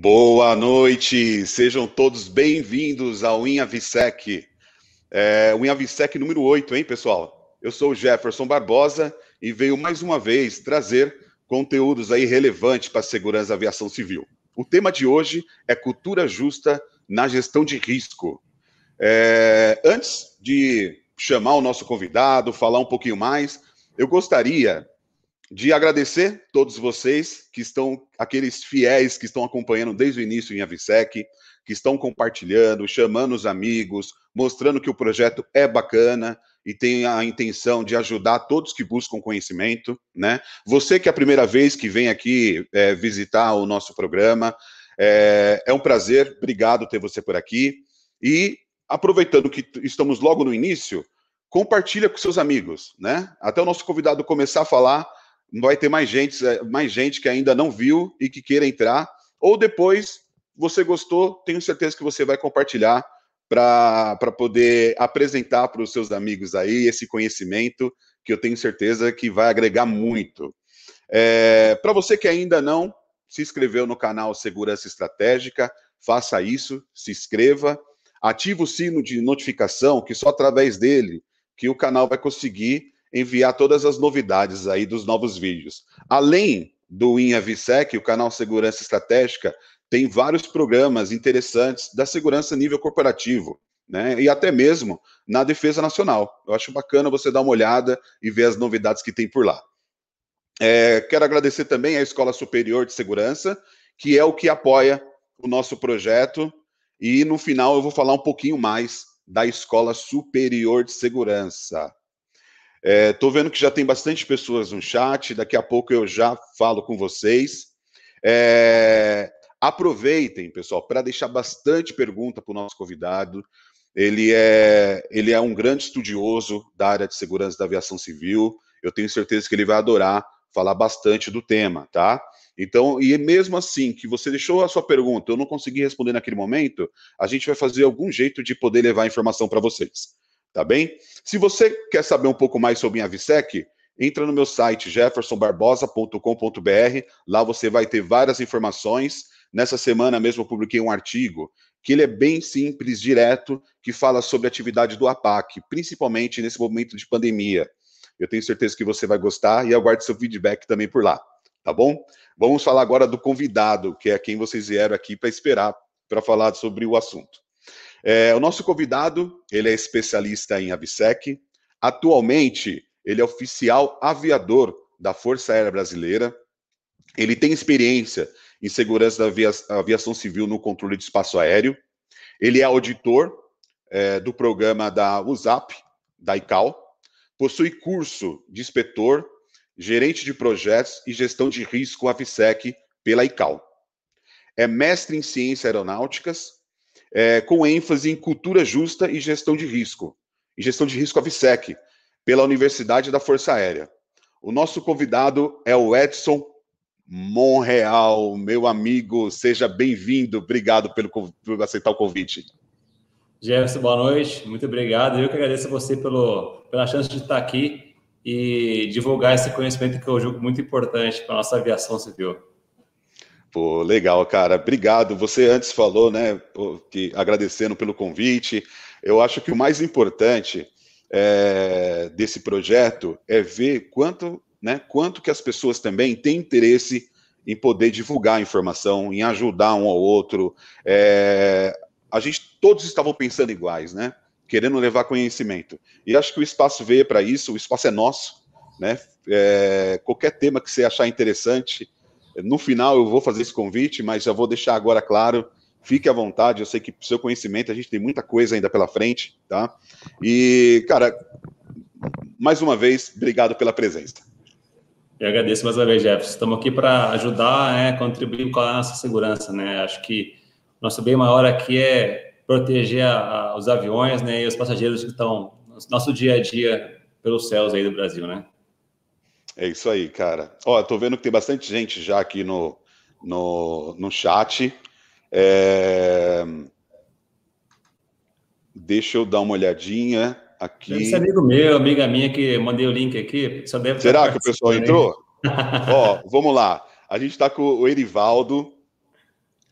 Boa noite, sejam todos bem-vindos ao InhaVisec, é, o InhaVisec número 8, hein, pessoal? Eu sou o Jefferson Barbosa e venho mais uma vez trazer conteúdos aí relevantes para a segurança da aviação civil. O tema de hoje é cultura justa na gestão de risco. É, antes de chamar o nosso convidado, falar um pouquinho mais, eu gostaria de agradecer todos vocês que estão, aqueles fiéis que estão acompanhando desde o início em Avisec, que estão compartilhando, chamando os amigos, mostrando que o projeto é bacana e tem a intenção de ajudar todos que buscam conhecimento, né? Você que é a primeira vez que vem aqui é, visitar o nosso programa, é, é um prazer, obrigado ter você por aqui. E aproveitando que estamos logo no início, compartilha com seus amigos, né? Até o nosso convidado começar a falar, vai ter mais gente, é, mais gente que ainda não viu e que queira entrar, ou depois você gostou, tenho certeza que você vai compartilhar para poder apresentar para os seus amigos aí esse conhecimento que eu tenho certeza que vai agregar muito. É, para você que ainda não se inscreveu no canal Segurança Estratégica, faça isso, se inscreva, ative o sino de notificação, que só através dele que o canal vai conseguir enviar todas as novidades aí dos novos vídeos. Além do InhaVisec, o canal Segurança Estratégica tem vários programas interessantes da segurança a nível corporativo, né? E até mesmo na defesa nacional. Eu acho bacana você dar uma olhada e ver as novidades que tem por lá. É, quero agradecer também à Escola Superior de Segurança, que é o que apoia o nosso projeto. E no final eu vou falar um pouquinho mais da Escola Superior de Segurança. Estou é, vendo que já tem bastante pessoas no chat, daqui a pouco eu já falo com vocês. É, aproveitem, pessoal, para deixar bastante pergunta para o nosso convidado. Ele é, ele é um grande estudioso da área de segurança da aviação civil. Eu tenho certeza que ele vai adorar falar bastante do tema, tá? Então, e mesmo assim, que você deixou a sua pergunta, eu não consegui responder naquele momento, a gente vai fazer algum jeito de poder levar a informação para vocês tá bem? Se você quer saber um pouco mais sobre a Avisec, entra no meu site jeffersonbarbosa.com.br, lá você vai ter várias informações. Nessa semana mesmo eu publiquei um artigo que ele é bem simples, direto, que fala sobre a atividade do APAC, principalmente nesse momento de pandemia. Eu tenho certeza que você vai gostar e aguarde seu feedback também por lá, tá bom? Vamos falar agora do convidado, que é quem vocês vieram aqui para esperar para falar sobre o assunto. É, o nosso convidado, ele é especialista em AVSEC. Atualmente, ele é oficial aviador da Força Aérea Brasileira. Ele tem experiência em segurança da aviação civil no controle de espaço aéreo. Ele é auditor é, do programa da USAP, da ICAO. Possui curso de inspetor, gerente de projetos e gestão de risco AVSEC pela ICAO. É mestre em ciências aeronáuticas, é, com ênfase em cultura justa e gestão de risco, e gestão de risco AVSEC, pela Universidade da Força Aérea. O nosso convidado é o Edson Monreal, meu amigo, seja bem-vindo, obrigado pelo, por aceitar o convite. Jefferson, boa noite, muito obrigado. Eu que agradeço a você pelo, pela chance de estar aqui e divulgar esse conhecimento que eu julgo muito importante para a nossa aviação civil. Pô, legal, cara. Obrigado. Você antes falou, né, que agradecendo pelo convite. Eu acho que o mais importante é, desse projeto é ver quanto, né, quanto que as pessoas também têm interesse em poder divulgar a informação, em ajudar um ao outro. É, a gente todos estavam pensando iguais, né? Querendo levar conhecimento. E acho que o espaço veio para isso. O espaço é nosso, né? É, qualquer tema que você achar interessante, no final eu vou fazer esse convite, mas já vou deixar agora claro, fique à vontade, eu sei que seu conhecimento, a gente tem muita coisa ainda pela frente, tá? E, cara, mais uma vez, obrigado pela presença. Eu agradeço mais uma vez, Jefferson. Estamos aqui para ajudar, é, contribuir com a nossa segurança, né? Acho que nosso bem maior aqui é proteger a, a, os aviões, né, e os passageiros que estão no nosso dia a dia pelos céus aí do Brasil, né? É isso aí, cara. Ó, tô vendo que tem bastante gente já aqui no, no, no chat. É... Deixa eu dar uma olhadinha aqui. Esse amigo meu, amiga minha que mandei o link aqui. Só deve Será que o pessoal entrou? Ó, vamos lá. A gente está com o Erivaldo.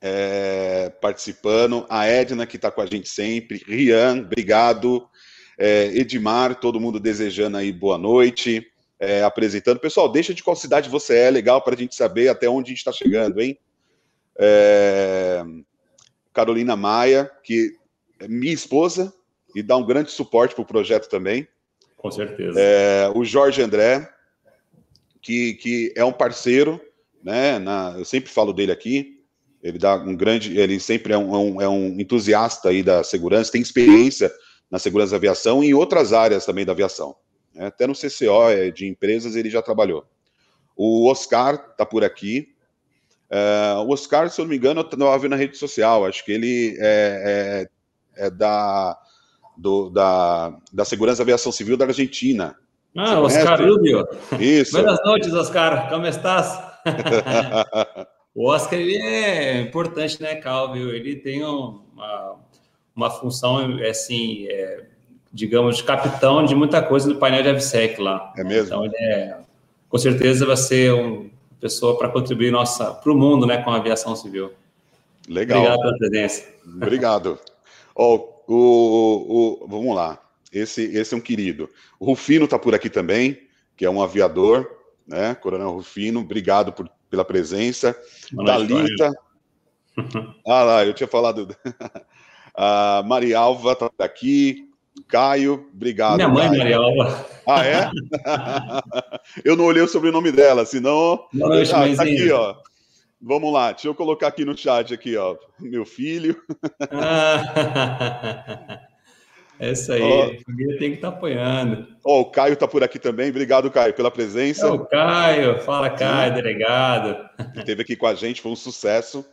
é, participando, a Edna, que está com a gente sempre, Rian, obrigado, é, Edmar, todo mundo desejando aí boa noite, é, apresentando. Pessoal, deixa de qual cidade você é, legal para a gente saber até onde a gente está chegando, hein? É, Carolina Maia, que é minha esposa e dá um grande suporte para o projeto também. Com certeza. É, o Jorge André, que, que é um parceiro, né? Na, eu sempre falo dele aqui. Ele dá um grande, ele sempre é um, é um entusiasta aí da segurança, tem experiência na segurança da aviação e em outras áreas também da aviação. Né? Até no CCO é, de empresas ele já trabalhou. O Oscar está por aqui. Uh, o Oscar, se eu não me engano, eu estava vendo na rede social. Acho que ele é, é, é da, do, da, da Segurança da Aviação Civil da Argentina. Ah, Oscar Rubio. Isso. Boas noites, Oscar. Como estás? o Oscar ele é importante, né, Calvio? Ele tem uma, uma função, assim, é, digamos, capitão de muita coisa no painel de AVSEC lá. É mesmo? Então, ele é, com certeza vai ser uma pessoa para contribuir para o mundo, né, com a aviação civil. Legal. Obrigado pela presença. Obrigado. oh, o, o, vamos lá. Esse, esse é um querido. O Rufino está por aqui também, que é um aviador, né? Coronel Rufino, obrigado por, pela presença. Dalita. ah lá, eu tinha falado. a Marialva está aqui. Caio, obrigado. Minha mãe, Caio. Marialva. Ah, é? eu não olhei o sobrenome dela, senão. Boa noite, ah, tá aqui, ó. Vamos lá, deixa eu colocar aqui no chat aqui, ó. Meu filho. Ah, é aí, Ó. a família tem que estar apoiando. Ó, o Caio tá por aqui também. Obrigado, Caio, pela É presença. o Caio, fala Caio, delegado. Ele esteve aqui com a gente, foi um sucesso.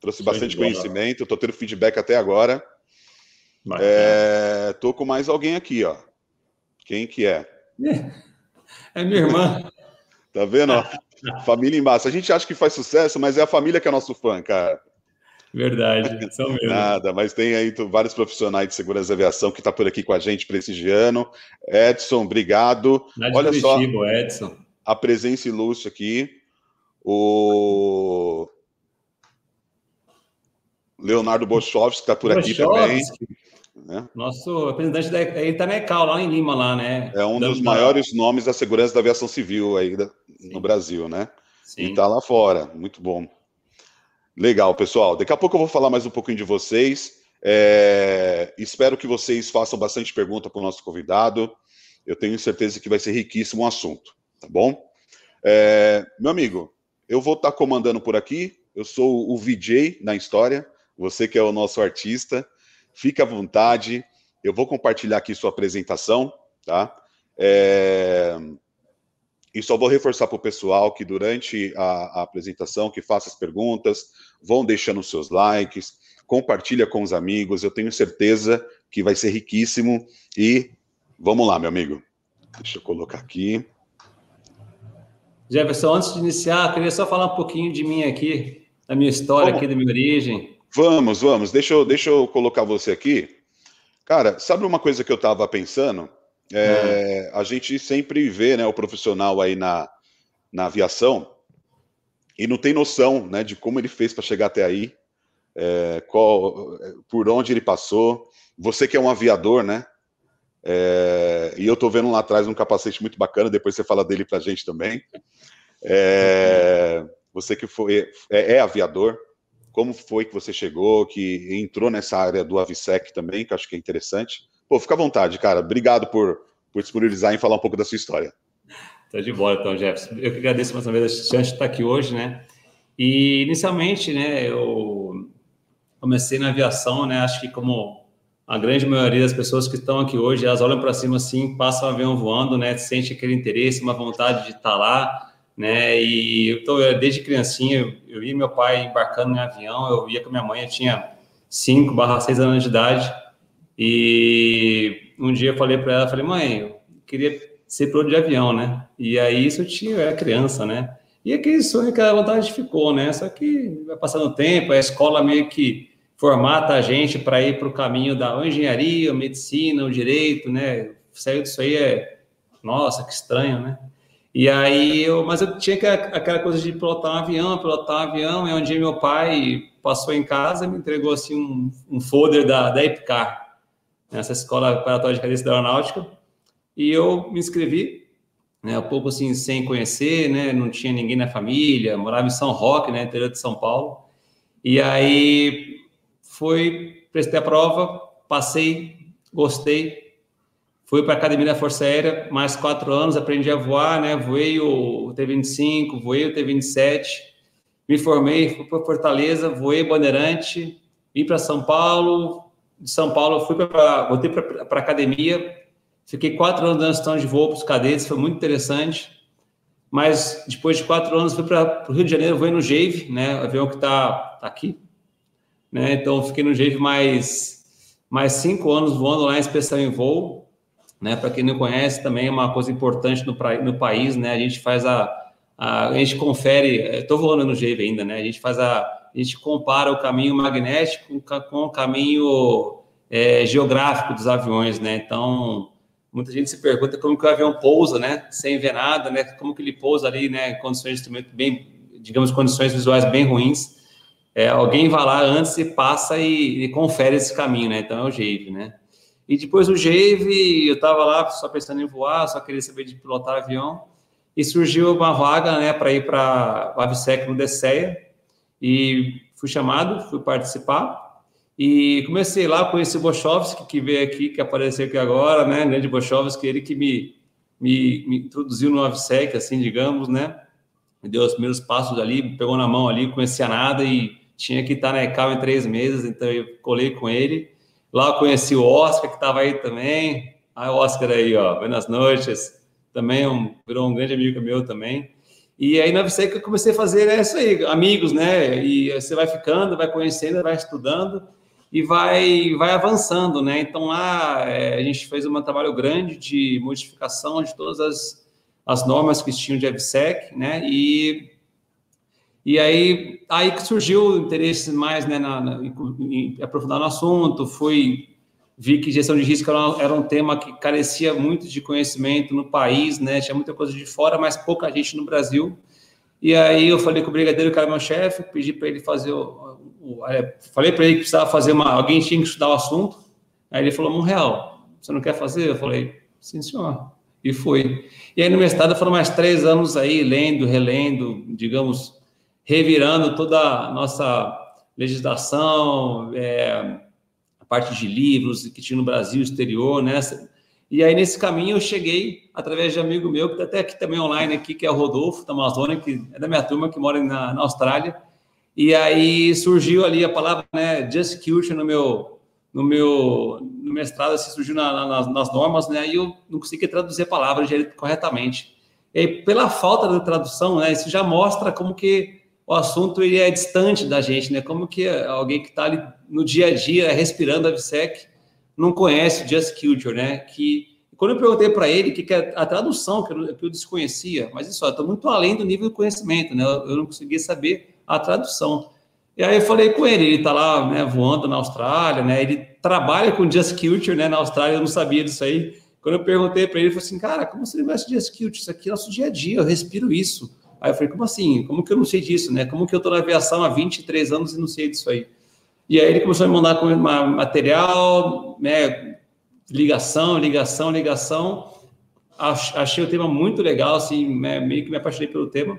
Trouxe bastante conhecimento. Tô tendo feedback até agora. Bacana. É, tô com mais alguém aqui, ó. Quem que é? É minha irmã. Tá vendo? ó? família embaixo. A gente acha que faz sucesso, mas é a família que é nosso fã, cara. Verdade, são mesmo. Nada, mas tem aí vários profissionais de segurança da aviação que tá por aqui com a gente prestigiando. Edson, obrigado. Lá de Olha só Curitiba, Edson. a presença ilustre aqui. O Leonardo Bochovski está por aqui também. Né? Nosso representante da ele tá na ECAL, lá em Lima, lá, né? É um dos Dando- maiores nomes da segurança da aviação civil aí da- no Brasil, né? E Sim. tá lá fora. Muito bom. Legal, pessoal. Daqui a pouco eu vou falar mais um pouquinho de vocês. É, Espero que vocês façam bastante pergunta para o nosso convidado. Eu tenho certeza que vai ser riquíssimo o assunto, tá bom? É, Meu amigo, eu vou estar comandando por aqui. Eu sou o VJ na história. Você que é o nosso artista, fique à vontade. Eu vou compartilhar aqui sua apresentação, tá? É, E só vou reforçar para o pessoal que durante a, a apresentação, que faça as perguntas, vão deixando seus likes, compartilha com os amigos. Eu tenho certeza que vai ser riquíssimo. E vamos lá, meu amigo. Deixa eu colocar aqui. Jefferson, antes de iniciar, queria só falar um pouquinho de mim aqui, da minha história Vamos. aqui, da minha origem. Vamos, vamos. Deixa eu, deixa eu colocar você aqui. Cara, sabe uma coisa que eu estava pensando? É, A gente sempre vê né, o profissional aí na, na aviação e não tem noção né, de como ele fez para chegar até aí, é, qual, por onde ele passou. Você que é um aviador, né? É, e eu tô vendo lá atrás um capacete muito bacana, depois você fala dele pra gente também. É, você que foi, é, é aviador, como foi que você chegou, que entrou nessa área do Avisec também, que eu acho que é interessante. Pô, fica à vontade, cara. Obrigado por, por disponibilizar e falar um pouco da sua história. Tá de bola, então, Jefferson. Eu que agradeço mais uma vez a chance de estar aqui hoje, né? E inicialmente, né, eu comecei na aviação, né? Acho que como a grande maioria das pessoas que estão aqui hoje, elas olham para cima assim, passam o avião voando, né? Sente aquele interesse, uma vontade de estar lá, né? E eu tô desde criancinha, eu, eu via meu pai embarcando em avião, eu via com minha mãe, eu tinha 5 barra 6 anos de idade. E um dia eu falei para ela, falei, mãe, eu queria ser piloto de avião, né? E aí isso eu tinha, eu era criança, né? E aquele sonho, aquela vontade ficou, né? Só que vai passando o tempo, a escola meio que formata a gente para ir para o caminho da engenharia, medicina, o direito, né? Saiu disso aí é, nossa, que estranho, né? E aí eu, mas eu tinha que- aquela coisa de pilotar um avião, pilotar um avião, e um dia meu pai passou em casa e me entregou assim um, um folder da, da EPCAR, nessa escola preparatória de cadência da aeronáutica, e eu me inscrevi, né, um pouco assim, sem conhecer, né, não tinha ninguém na família, morava em São Roque, né, interior de São Paulo, e aí foi, prestei a prova, passei, gostei, fui para a Academia da Força Aérea, mais quatro anos, aprendi a voar, né, voei o T-25, voei o T-27, me formei, fui para Fortaleza, voei Bandeirante, vim para São Paulo, de São Paulo fui para voltei para a academia, fiquei quatro anos dando gestão de voo para os cadetes, foi muito interessante. Mas depois de quatro anos fui para o Rio de Janeiro, voei no Jave, né, avião que está tá aqui, né, então fiquei no Jave mais mais cinco anos voando lá em inspeção em voo, né, para quem não conhece também é uma coisa importante no, no país, né, a gente faz a, a, a gente confere, estou voando no Jave ainda, né, a gente faz a a gente compara o caminho magnético com o caminho é, geográfico dos aviões, né? Então, muita gente se pergunta como que o avião pousa, né? Sem ver nada, né? Como que ele pousa ali, né? Condições de instrumento bem, digamos, condições visuais bem ruins. É, alguém vai lá antes e passa e, e, confere esse caminho, né? Então é o JAVE, né? E depois o JAVE, eu estava lá só pensando em voar, só queria saber de pilotar avião, e surgiu uma vaga, né, para ir para o Avisec no DCEA, e fui chamado, fui participar. E comecei lá, conheci o Bochovski, que veio aqui, que apareceu aqui agora, né? Grande Bochovski, ele que me, me, me introduziu no AVSEC, assim, digamos, né? Me deu os primeiros passos ali, pegou na mão ali, conhecia nada e tinha que estar na ECAL em três meses, então eu colei com ele. Lá eu conheci o Oscar, que estava aí também. Ah, Oscar aí, ó, buenas noites. Também um, virou um grande amigo meu também. E aí na VSEC eu comecei a fazer é isso aí, amigos, né? E você vai ficando, vai conhecendo, vai estudando e vai, vai avançando, né? Então lá é, a gente fez um trabalho grande de modificação de todas as, as normas que tinham de EVSEC, né? E, e aí, aí que surgiu o interesse mais né, na, na, em, aprofundar no assunto, fui vi que gestão de risco era, era, um tema que carecia muito de conhecimento no país, né? Tinha muita coisa de fora, mas pouca gente no Brasil. E aí eu falei com o brigadeiro, que era meu chefe, pedi para ele fazer o, o, é, falei para ele que precisava fazer uma, alguém tinha que estudar o assunto. Aí ele falou: "Um real, você não quer fazer?" Eu falei: "Sim, senhor." E foi. E aí no mestrado foram mais três anos aí lendo, relendo, digamos, revirando toda a nossa legislação, é, parte de livros que tinha no Brasil, exterior, né? E aí, nesse caminho, eu cheguei através de um amigo meu, que está até aqui também online, aqui, que é o Rodolfo, da Amazônia, que é da minha turma, que mora na, na Austrália. E aí surgiu ali a palavra, né, Just Culture no meu, no meu no mestrado, assim, surgiu na, na, nas, normas, né, e eu não consegui traduzir a palavra corretamente. E aí, pela falta da tradução, né, isso já mostra como que o assunto ele é distante da gente, né? Como que alguém que está ali no dia a dia respirando a VSEC não conhece Just Culture, né? Que quando eu perguntei para ele que, que é a tradução que eu, que eu desconhecia, mas isso está muito além do nível de conhecimento, né? Eu, eu não conseguia saber a tradução. E aí eu falei com ele, ele está lá, né, voando na Austrália, né? Ele trabalha com Just Culture, né? Na Austrália, eu não sabia disso aí. Quando eu perguntei para ele, ele falou assim, cara, como você conhece Just Culture? Isso aqui é nosso dia a dia, eu respiro isso. Aí eu falei, como assim? Como que eu não sei disso, né? Como que eu estou na aviação há 23 anos e não sei disso aí? E aí ele começou a me mandar material, né? Ligação, ligação, ligação. Achei o tema muito legal, assim, né? meio que me apaixonei pelo tema.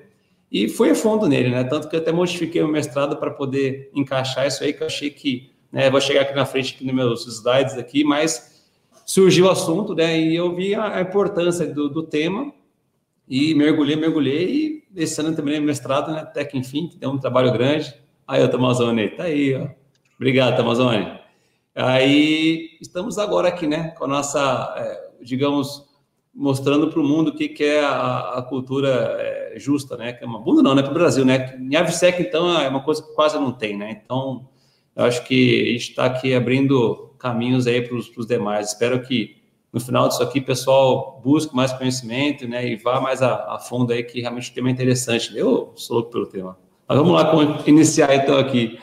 E fui a fundo nele, né? Tanto que eu até modifiquei o mestrado para poder encaixar isso aí, que eu achei que, né? Vou chegar aqui na frente, aqui nos meus slides aqui, mas surgiu o assunto, né? E eu vi a, importância do, do tema e mergulhei, mergulhei, e esse ano terminei mestrado, né? Até que enfim, que deu um trabalho grande. Aí, o Tamazone, tá aí, ó. Obrigado, Tamazone. Aí, estamos agora aqui, né? Com a nossa, é, digamos, mostrando para o mundo o que, que é a, a cultura é, justa, né? Que é uma bunda não, né? Para o Brasil, né? Em Avisec, então, é uma coisa que quase não tem, né? Então, eu acho que a gente está aqui abrindo caminhos aí para os demais. Espero que no final disso aqui, pessoal, busque mais conhecimento, né, e vá mais a, a fundo aí, que realmente o tema é interessante. Eu sou louco pelo tema. Mas vamos lá iniciar então aqui.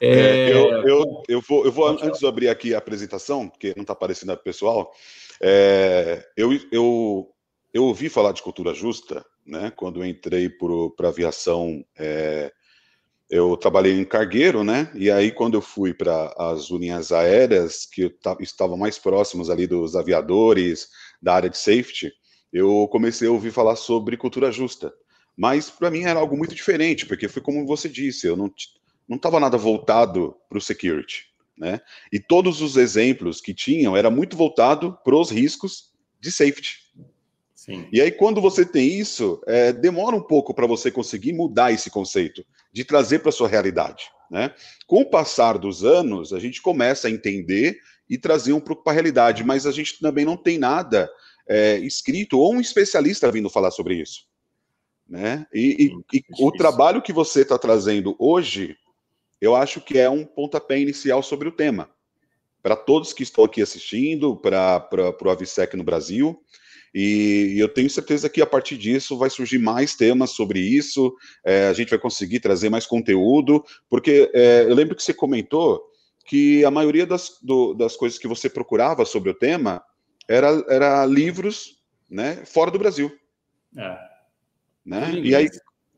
É... É, eu, eu, eu, vou, eu vou antes de abrir aqui a apresentação, porque não está aparecendo o pessoal, é, eu, eu, eu ouvi falar de cultura justa, né, quando entrei para a aviação é, eu trabalhei em cargueiro, né? E aí, quando eu fui para as linhas aéreas, que estavam mais próximos ali dos aviadores, da área de safety, eu comecei a ouvir falar sobre cultura justa. Mas para mim era algo muito diferente, porque foi como você disse, eu não não estava nada voltado para o security, né? E todos os exemplos que tinham era muito voltado para os riscos de safety. Sim. E aí, quando você tem isso, é, demora um pouco para você conseguir mudar esse conceito, de trazer para a sua realidade. Né? Com o passar dos anos, a gente começa a entender e trazer um pouco para a realidade, mas a gente também não tem nada é, escrito ou um especialista vindo falar sobre isso. Né? E, e, e o trabalho que você está trazendo hoje, eu acho que é um pontapé inicial sobre o tema. Para todos que estão aqui assistindo, para o Avisec no Brasil, e eu tenho certeza que a partir disso vai surgir mais temas sobre isso, é, a gente vai conseguir trazer mais conteúdo, porque é, eu lembro que você comentou que a maioria das, do, das coisas que você procurava sobre o tema era, era livros né, fora do Brasil. É. Né? E aí,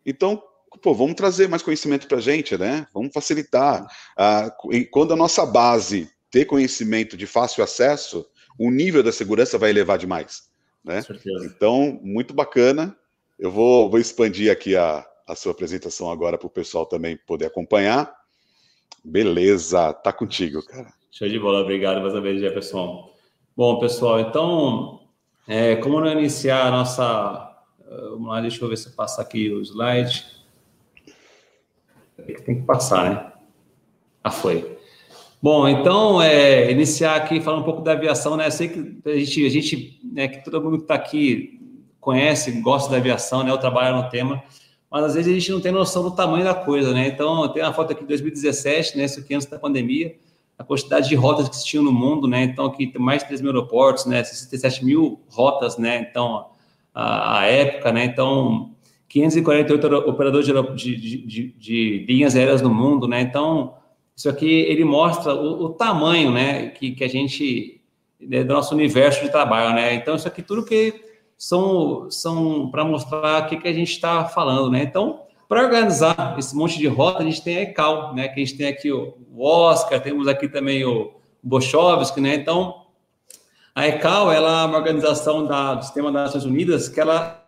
então, pô, vamos trazer mais conhecimento para a gente, né? Vamos facilitar. Ah, quando a nossa base ter conhecimento de fácil acesso, o nível da segurança vai elevar demais. Né? Então, muito bacana. Eu vou, vou expandir aqui a, a sua apresentação agora para o pessoal também poder acompanhar. Beleza, tá contigo, cara. Show de bola, obrigado mais uma vez, Jefferson. Bom, pessoal, então, é, como não iniciar a nossa. Vamos lá, deixa eu ver se eu passo aqui o slide. Tem que passar, né? Ah, foi. Bom, então, é, iniciar aqui falando um pouco da aviação, né? Eu sei que a gente, a gente né, que todo mundo que está aqui conhece, gosta da aviação, né? Eu trabalho no tema, mas às vezes a gente não tem noção do tamanho da coisa, né? Então, tem uma foto aqui de 2017, né? Isso aqui antes da pandemia, a quantidade de rotas que existiam no mundo, né? Então, aqui tem mais de 3 mil aeroportos, né? 67 mil rotas, né? Então, a, a época, né? Então, 548 operadores de, de, de, de linhas aéreas no mundo, né? Então, isso aqui ele mostra o, o tamanho, né, que, que a gente né, do nosso universo de trabalho, né? Então isso aqui tudo que são são para mostrar o que, que a gente está falando, né? Então para organizar esse monte de rota a gente tem a ECAL, né? Que a gente tem aqui o, Oscar, temos aqui também o Bochovski, né? Então a ECAL ela é uma organização da, do Sistema das Nações Unidas que ela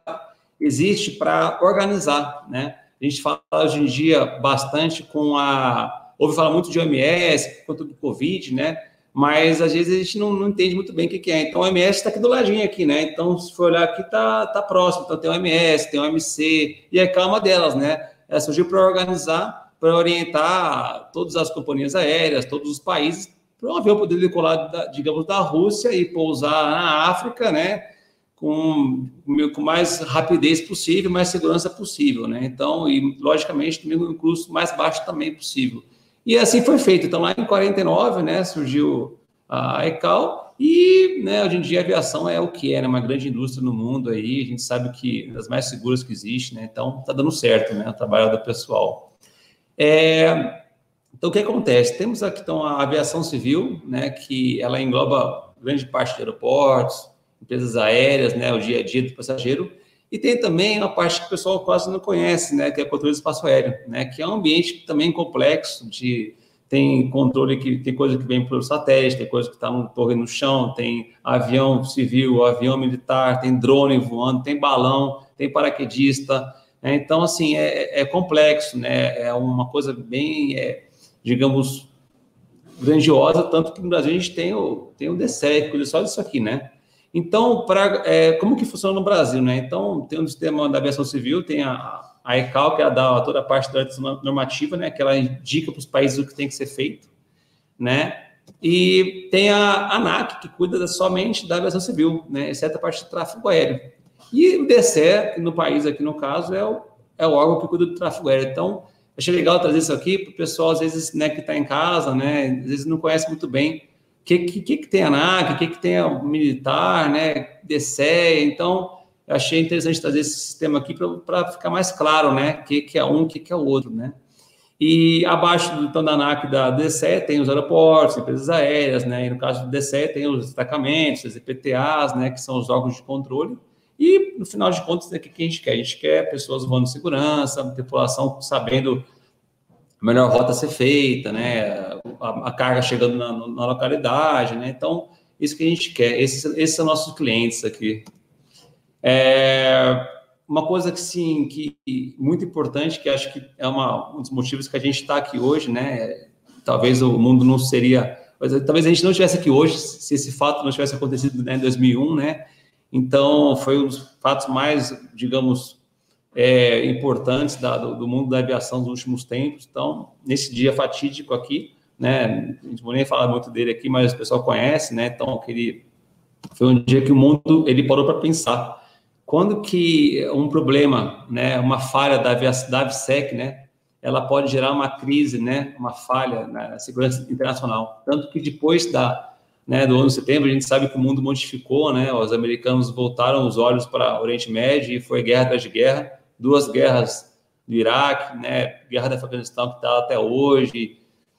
existe para organizar, né? A gente fala hoje em dia bastante com a ouve falar muito de OMS, conta do Covid, né? Mas às vezes a gente não, não entende muito bem o que, que é. Então, o OMS está aqui do ladinho aqui, né? Então, se for olhar aqui, tá, tá próximo. Então, tem o OMS, tem o OMC, e a calma delas, né? Ela surgiu para organizar, para orientar todas as companhias aéreas, todos os países, para um avião poder decolar, da, digamos, da Rússia e pousar na África, né? Com, com mais rapidez possível, mais segurança possível, né? Então, e logicamente, também um custo mais baixo também possível. E assim foi feito. Então, lá em 49, né, surgiu a ECAL e, né, hoje em dia a aviação é o que é, né, uma grande indústria no mundo aí, a gente sabe que é das mais seguras que existe, né, então está dando certo, né, o trabalho do pessoal. É, então, o que acontece? Temos aqui então a aviação civil, né, que ela engloba grande parte de aeroportos, empresas aéreas, né, o dia a dia do passageiro, e tem também uma parte que o pessoal quase não conhece, né, que é o controle do espaço aéreo, né, que é um ambiente também complexo, de tem controle que tem coisa que vem pelo satélite, tem coisa que está no torre no chão, tem avião civil, avião militar, tem drone voando, tem balão, tem paraquedista. Né, então, assim, é, é, complexo, né? É uma coisa bem, é, digamos, grandiosa, tanto que no Brasil a gente tem o, tem o DSEC, só disso aqui, né? Então, pra, é, como que funciona no Brasil, né? Então, tem um sistema da aviação civil, tem a, a ECAL, que ela dá toda a parte da normativa, né? Que ela indica para os países o que tem que ser feito, né? E tem a ANAC, que cuida somente da aviação civil, né? Exceto a parte de tráfego aéreo. E o DCE, no país aqui no caso, é o, é o órgão que cuida do tráfego aéreo. Então, achei legal trazer isso aqui para o pessoal, às vezes, né, que está em casa, né? Às vezes não conhece muito bem o que, que, que, tem a ANAC, o que, que tem a militar, né, DCE, então eu achei interessante trazer esse sistema aqui para ficar mais claro, né, o que, que é um, o que, que é o outro, né. E abaixo do então, da ANAC da DCE tem os aeroportos, empresas aéreas, né, e no caso do DCE tem os destacamentos, as EPTAs, né, que são os órgãos de controle, e no final de contas, né, o que a gente quer? A gente quer pessoas voando em segurança, tripulação sabendo a melhor rota a ser feita, né? A, a carga chegando na, na, localidade, né? Então, isso que a gente quer. Esses, são nossos clientes aqui. É, uma coisa que sim, que muito importante, que acho que é uma, um dos motivos que a gente está aqui hoje, né? Talvez o mundo não seria, talvez a gente não estivesse aqui hoje se esse fato não tivesse acontecido né, em 2001, né? Então foi um dos fatos mais, digamos, é, importantes da, do, do, mundo da aviação dos últimos tempos. Então, nesse dia fatídico aqui, né, a gente não nem falar muito dele aqui, mas o pessoal conhece, né? Então, aquele foi um dia que o mundo ele parou para pensar quando que um problema, né, uma falha da, da AVSEC, né, ela pode gerar uma crise, né, uma falha na segurança internacional. Tanto que depois da, né, do 11 de setembro, a gente sabe que o mundo modificou, né, os americanos voltaram os olhos para o Oriente Médio e foi guerra atrás de guerra, duas guerras do Iraque, né, guerra do Afeganistão que está até hoje,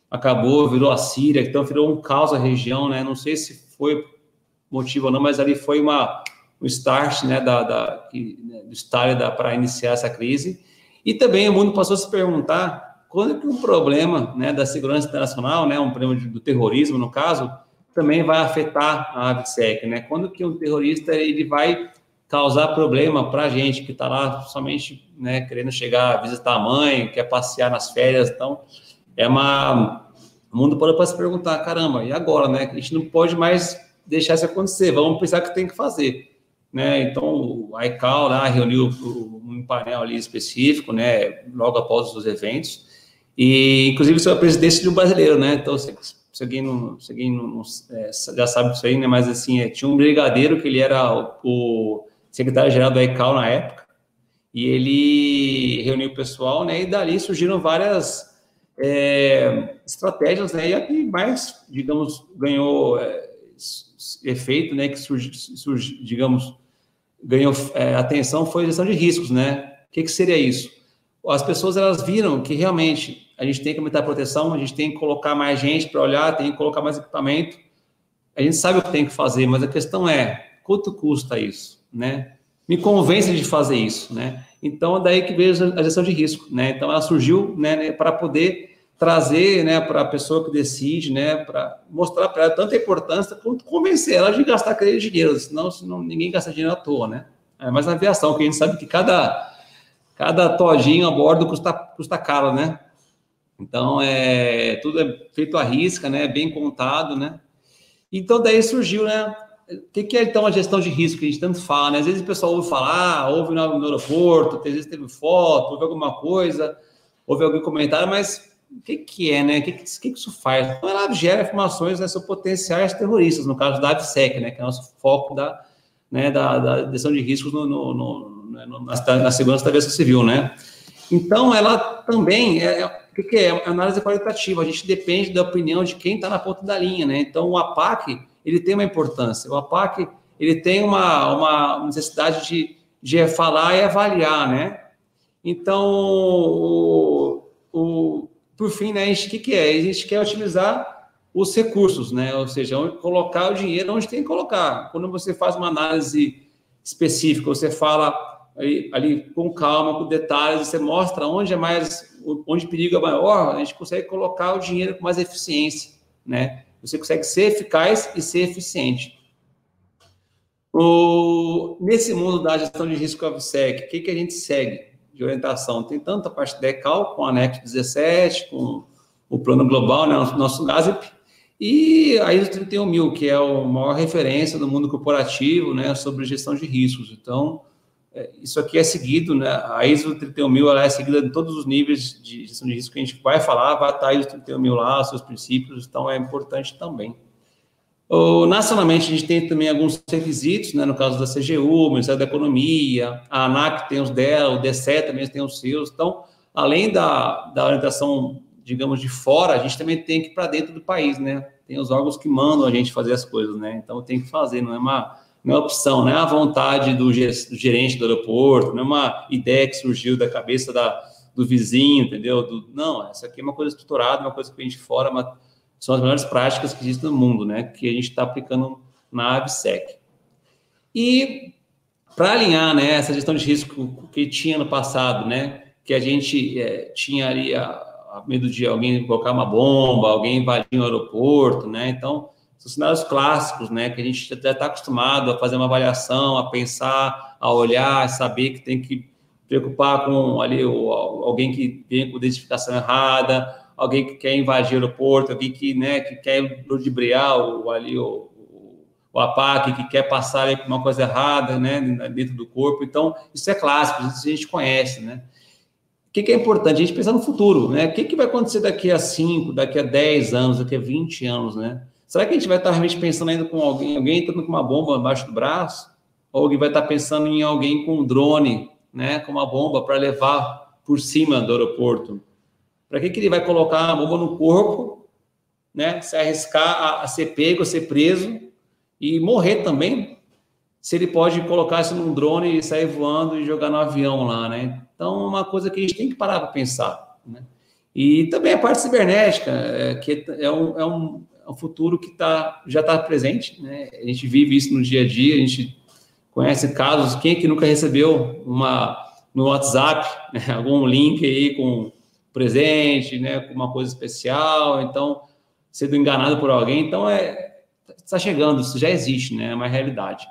acabou, virou a Síria, então virou um caos a região, né, não sei se foi motivo ou não, mas ali foi uma, um start, né, da, da, né, do start para iniciar essa crise, e também o mundo passou a se perguntar quando que um problema, né, da segurança internacional, né, um problema do terrorismo, no caso, também vai afetar a AVSEC, né, quando que um terrorista, ele vai causar problema para a gente que está lá somente né, querendo chegar, visitar a mãe, quer passear nas férias. Então, é uma. O mundo pode para se perguntar: caramba, e agora, né? A gente não pode mais deixar isso acontecer, vamos pensar o que tem que fazer. Né? Então, o ICAO lá reuniu um painel ali específico, né, logo após os eventos, e inclusive é a presidência de um brasileiro, né? Então, se, se alguém, não, se alguém não, é, já sabe disso aí, né? Mas assim, é, tinha um brigadeiro que ele era o, o secretário-geral do ICAO na época, e ele reuniu o pessoal, né? E dali surgiram várias é, estratégias, né? E a que mais, digamos, ganhou é, efeito, né? Que surge, surge digamos, ganhou é, atenção foi a gestão de riscos, né? O que, que seria isso? As pessoas elas viram que realmente a gente tem que aumentar a proteção, a gente tem que colocar mais gente para olhar, tem que colocar mais equipamento. A gente sabe o que tem que fazer, mas a questão é quanto custa isso? né? Me convence de fazer isso, né? Então, daí que veio a gestão de risco, né? Então, ela surgiu, né para poder trazer, né, para a pessoa que decide, né, para mostrar para ela tanta importância quanto convencer ela de gastar aquele dinheiro, senão, senão ninguém gasta dinheiro à toa, né? É, mas na aviação, que a gente sabe que cada cada todinho a bordo custa custa caro, né? Então, é tudo é feito à risca, né? Bem contado, né? Então, daí surgiu, né? O que, que, é então a gestão de risco que a gente tanto fala, né? Às vezes o pessoal ouve falar, ouve no, aeroporto, às vezes teve foto, ouve alguma coisa, ouve algum comentário, mas o que, que é, né? O que, que, que, isso faz? Então, ela gera informações né, sobre potenciais terroristas, no caso da AVSEC, né? Que é o nosso foco da, né, da, da gestão de riscos no, no, no, no na, na, segurança da aviação civil, né? Então, ela também é, é o que, que é? é análise qualitativa. A gente depende da opinião de quem está na ponta da linha, né? Então, o APAC ele tem uma importância. O APAC ele tem uma, uma necessidade de, de falar e avaliar, né? Então, o, o, por fim, né, a gente, o que, que é? A gente quer otimizar os recursos, né? Ou seja, colocar o dinheiro onde tem que colocar. Quando você faz uma análise específica, você fala ali, ali com calma, com detalhes, você mostra onde é mais, onde o perigo é maior, a gente consegue colocar o dinheiro com mais eficiência, né? Você consegue ser eficaz e ser eficiente. O, nesse mundo da gestão de risco AVSEC, o que, que a gente segue de orientação? Tem tanto a parte da ECAL, com a anexo 17, com o plano global, né, nosso GASIP, e a ISO 31000, que é a maior referência do mundo corporativo né, sobre gestão de riscos. Então, isso aqui é seguido, né? A ISO 31000 ela é seguida em todos os níveis de gestão de risco que a gente vai falar, vai estar a ISO 31000 lá, seus princípios, então é importante também. Nacionalmente, a gente tem também alguns requisitos, né? No caso da CGU, o Ministério da Economia, a ANAC tem os dela, o DCE também tem os seus. Então, além da, da orientação, digamos, de fora, a gente também tem que ir para dentro do país, né? Tem os órgãos que mandam a gente fazer as coisas, né? Então, tem que fazer, não é uma não é opção, não é a vontade do gerente do aeroporto, não é uma ideia que surgiu da cabeça da, do vizinho, entendeu? Do, não, essa aqui é uma coisa estruturada, uma coisa que vem de fora, uma, são as melhores práticas que existem no mundo, né? Que a gente está aplicando na ABSEC. E para alinhar né, essa gestão de risco que tinha no passado, né? Que a gente é, tinha ali a, a medo de alguém colocar uma bomba, alguém invadir um aeroporto, né? Então, são cenários clássicos, né? Que a gente já está acostumado a fazer uma avaliação, a pensar, a olhar, a saber que tem que preocupar com ali o, alguém que vem com identificação errada, alguém que quer invadir o aeroporto, alguém que, né, que quer ludibriar o, ali o, o APAC, que quer passar ali uma coisa errada, né, dentro do corpo. Então, isso é clássico, isso a gente conhece, né? O que, que é importante? A gente pensar no futuro, né? O que, que vai acontecer daqui a 5, daqui a 10 anos, daqui a 20 anos, né? Será que a gente vai estar realmente pensando ainda com alguém, alguém entrando com uma bomba embaixo do braço? Ou alguém vai estar pensando em alguém com um drone, né, com uma bomba para levar por cima do aeroporto? Para que, que ele vai colocar a bomba no corpo, né, se arriscar a, a ser pego, a ser preso e morrer também? Se ele pode colocar isso num drone e sair voando e jogar no avião lá, né? Então, é uma coisa que a gente tem que parar para pensar, né? E também a parte cibernética, é, que é um, é um, é um futuro que tá, já está presente, né? A gente vive isso no dia a dia, a gente conhece casos, quem é que nunca recebeu uma no WhatsApp, né? algum link aí com presente, né, com uma coisa especial, então sendo enganado por alguém, então é está chegando, isso já existe, né, é uma realidade.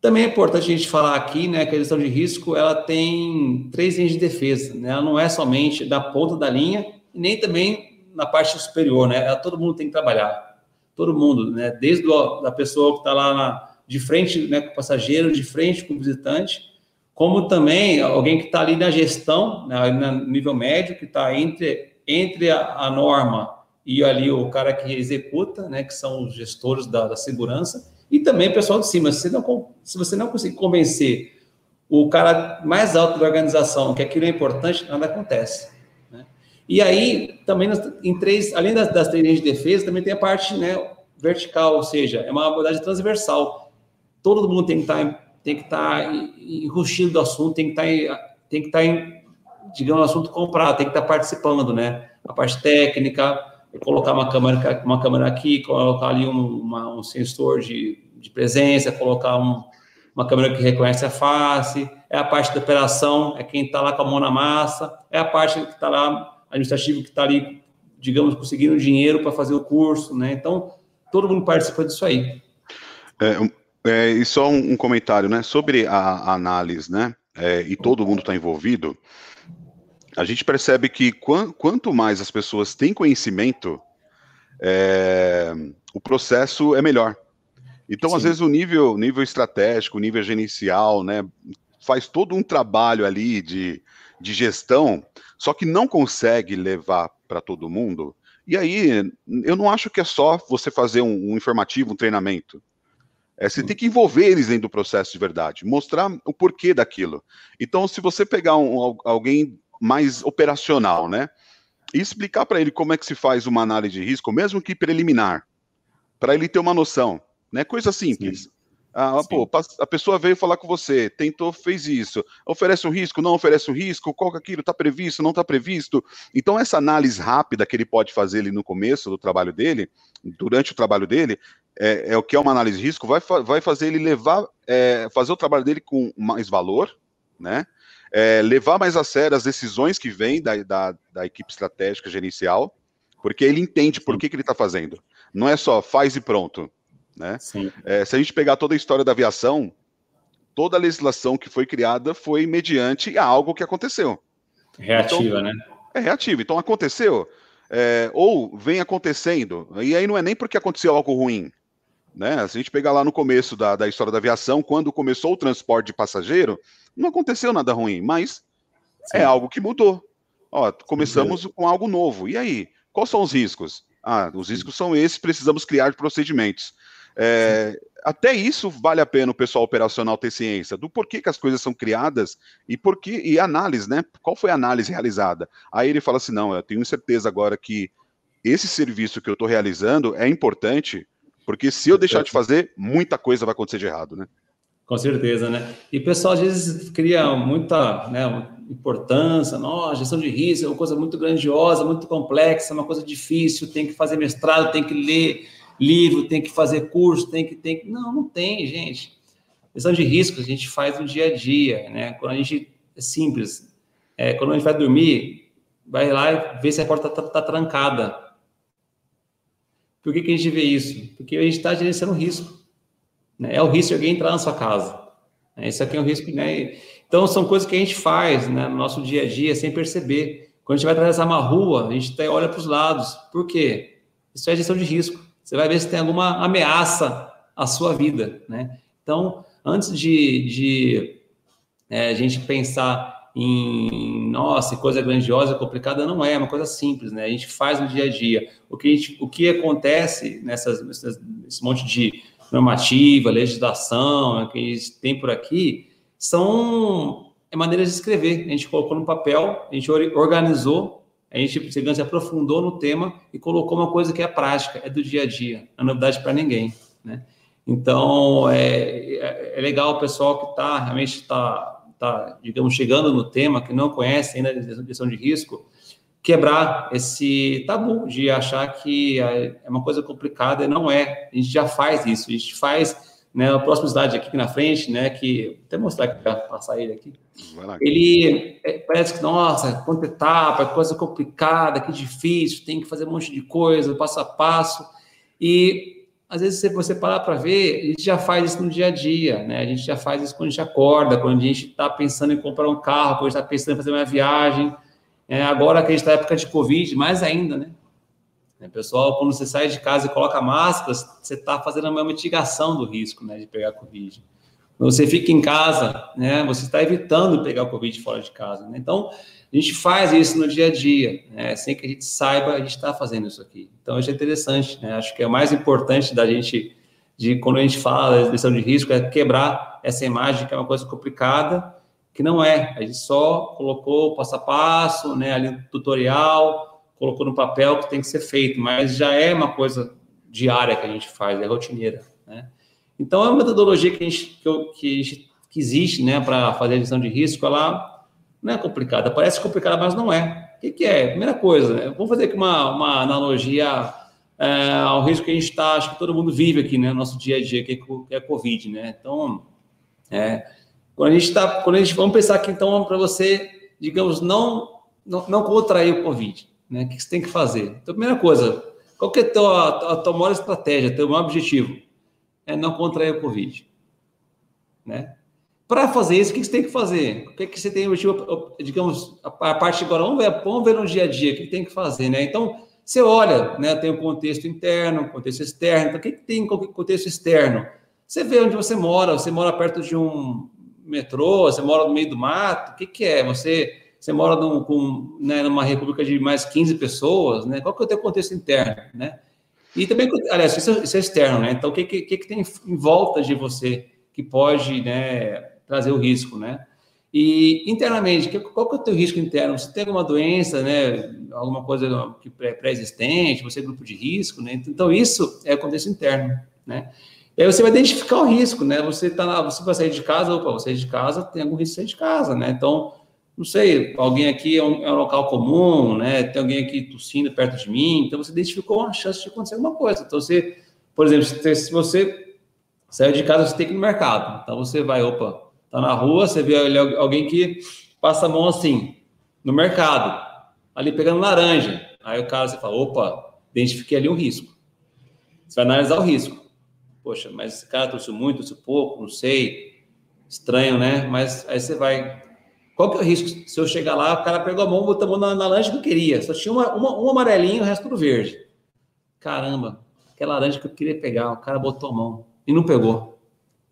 Também é importante a gente falar aqui, né, que a gestão de risco ela tem três linhas de defesa, né, ela não é somente da ponta da linha nem também na parte superior, né, ela, todo mundo tem que trabalhar, todo mundo, né, desde a pessoa que está lá na, de frente, né, com o passageiro, de frente com o visitante, como também alguém que está ali na gestão, né, no nível médio, que está entre, entre a, a, norma e ali o cara que executa, né, que são os gestores da, da segurança, e também o pessoal de cima. Se não, se você não conseguir convencer o cara mais alto da organização que aquilo é importante, nada acontece. E aí, também, em três, além das, das três linhas de defesa, também tem a parte né, vertical, ou seja, é uma abordagem transversal. Todo mundo tem que estar tem que estar tá enrustido do assunto, tem que estar, tá tem que estar tá em, digamos, assunto comprado, tem que estar participando, né? A parte técnica, colocar uma câmera, uma câmera aqui, colocar ali um, uma, um sensor de, de presença, colocar um, uma câmera que reconhece a face, é a parte da operação, é quem está lá com a mão na massa, é a parte que está lá, administrativo que está ali, digamos, conseguindo dinheiro para fazer o curso, né? Então, todo mundo participa disso aí. É, é, e só um, um, comentário, né? Sobre a, a análise, né? É, e todo mundo está envolvido. A gente percebe que qu quanto mais as pessoas têm conhecimento, é, o processo é melhor. Então, Sim. às vezes, o nível, nível estratégico, o nível gerencial, né? Faz todo um trabalho ali de, de gestão, só que não consegue levar para todo mundo. E aí, eu não acho que é só você fazer um, um informativo, um treinamento. É, você tem que envolver eles dentro do processo de verdade, mostrar o porquê daquilo. Então, se você pegar um, alguém mais operacional, né, e explicar para ele como é que se faz uma análise de risco, mesmo que preliminar, para ele ter uma noção, né, coisa simples. Sim. Ah, pô, a pessoa veio falar com você, tentou, fez isso, oferece um risco, não oferece um risco, qual que é aquilo está previsto, não está previsto. Então, essa análise rápida que ele pode fazer ali no começo do trabalho dele, durante o trabalho dele, é, é, o que é uma análise de risco, vai, vai fazer ele levar, é, fazer o trabalho dele com mais valor, né? É, levar mais a sério as decisões que vêm da, da, da equipe estratégica gerencial, porque ele entende por que, que ele está fazendo. Não é só faz e pronto. Né? É, se a gente pegar toda a história da aviação, toda a legislação que foi criada foi mediante a algo que aconteceu. Reativa, então, né? É reativa. Então aconteceu, é, ou vem acontecendo, e aí não é nem porque aconteceu algo ruim, né? Se a gente pegar lá no começo da, da história da aviação, quando começou o transporte de passageiro, não aconteceu nada ruim, mas é Sim. é algo que mudou. Ó, começamos Sim. com algo novo. E aí? Quais são os riscos? Ah, os riscos são esses, precisamos criar procedimentos. É, até isso vale a pena o pessoal operacional ter ciência do porquê que as coisas são criadas e porquê e análise, né? Qual foi a análise realizada? Aí ele fala assim: não, eu tenho certeza agora que esse serviço que eu estou realizando é importante porque se eu deixar de fazer, muita coisa vai acontecer de errado, né? Com certeza, né? E o pessoal às vezes cria muita né, importância, nossa, gestão de risco é uma coisa muito grandiosa, muito complexa, uma coisa difícil, tem que fazer mestrado, tem que ler livro, tem que fazer curso, tem que, tem que... Não, não tem, gente. Gestão de risco a gente faz no dia a dia, né? Quando a gente, é simples, é, quando a gente vai dormir, vai lá e vê se a porta está tá trancada. Por que, que a gente vê isso? Porque a gente está gerenciando risco. Né? É o risco de alguém entrar na sua casa. Né? Isso aqui é um risco, né? Então, são coisas que a gente faz né, no nosso dia a dia sem perceber. Quando a gente vai atravessar uma rua, a gente olha para os lados. Por quê? Isso é gestão de risco. Você vai ver se tem alguma ameaça à sua vida, né? Então, antes de, de é, a gente pensar em, nossa, coisa grandiosa, complicada, não é, é uma coisa simples, né? A gente faz no dia a dia. O que, gente, o que acontece nessas, nesse monte de normativa, legislação né, que a gente tem por aqui, são é maneiras de escrever. A gente colocou no papel, a gente organizou, a gente se aprofundou no tema e colocou uma coisa que é prática, é do dia a dia, é novidade para ninguém, né? Então, é, é, é legal o pessoal que está, realmente está, tá, digamos, chegando no tema, que não conhece ainda a gestão de risco, quebrar esse tabu de achar que é uma coisa complicada e não é. A gente já faz isso, a gente faz né, a próxima slide aqui na frente, né, que até mostrar aqui para passar ele aqui. Ele é, parece que nossa, quanta etapa, coisa complicada, que difícil, tem que fazer um monte de coisa, passo a passo. E às vezes se você parar para ver, a gente já faz isso no dia a dia, né? A gente já faz isso quando a gente acorda, quando a gente está pensando em comprar um carro, quando a gente está pensando em fazer uma viagem. É, agora que a gente está na época de Covid, mais ainda, né? É, pessoal, quando você sai de casa e coloca máscaras, você está fazendo uma mitigação do risco né, de pegar Covid. Quando você fica em casa, né, você está evitando pegar o Covid fora de casa. Né? Então, a gente faz isso no dia a dia, né? sem que a gente saiba, a gente está fazendo isso aqui. Então, isso é interessante. Né? Acho que é o mais importante da gente, de quando a gente fala da gestão de risco, é quebrar essa imagem que é uma coisa complicada, que não é. A gente só colocou passo a passo, né, ali no tutorial, colocou no papel que tem que ser feito, mas já é uma coisa diária que a gente faz, é rotineira, né? Então, é uma metodologia que, a gente, que, que, que existe, né, para fazer a gestão de risco, ela não é complicada, parece complicada, mas não é. O que, que é? Primeira coisa, né? vamos fazer aqui uma, uma analogia é, ao risco que a gente está, acho que todo mundo vive aqui, né, no nosso dia a dia, que é, que é Covid, né? Então, é, quando a gente está, quando a gente, vamos pensar aqui, então, para você, digamos, não, não, não contrair o Covid, né? O que você tem que fazer? Então, primeira coisa, qual que é a tua, a tua maior estratégia, teu maior objetivo? É não contrair o Covid. Né? Para fazer isso, o que você tem que fazer? O que, que você tem objetivo, digamos, a, parte agora, vamos ver, vamos ver no dia a dia o que tem que fazer, né? Então, você olha, né? Tem um contexto interno, um contexto externo. Então, o que, que tem contexto externo? Você vê onde você mora, você mora perto de um metrô, você mora no meio do mato, o que, que é? Você você mora num, com, né, numa república de mais 15 pessoas, né? Qual que é o teu contexto interno, né? E também, aliás, isso, é, isso é externo, né? Então, o que, que, que tem em volta de você que pode né, trazer o risco, né? E internamente, qual que é o teu risco interno? Você tem alguma doença, né? Alguma coisa pré-existente, você é grupo de risco, né? Então, isso é o contexto interno, né? E aí você vai identificar o risco, né? Você tá lá, você vai sair de casa, opa, você sair de casa, tem algum risco de sair de casa, né? Então, não sei, alguém aqui é um, é um, local comum, né? Tem alguém aqui tossindo perto de mim, então você identificou uma chance de acontecer alguma coisa. Então você, por exemplo, se você saiu de casa, você tem que ir no mercado. Então você vai, opa, tá na rua, você vê alguém que passa a mão assim, no mercado, ali pegando laranja. Aí o cara, você fala, opa, identifiquei ali um risco. Você vai analisar o risco. Poxa, mas esse cara tossiu muito, tossiu pouco, não sei. Estranho, né? Mas aí você vai qual que é o risco? Se eu chegar lá, o cara pegou a mão, botou a mão na, na laranja que eu queria. Só tinha uma, uma, um amarelinho, o resto tudo verde. Caramba, aquela laranja que eu queria pegar, o cara botou a mão e não pegou.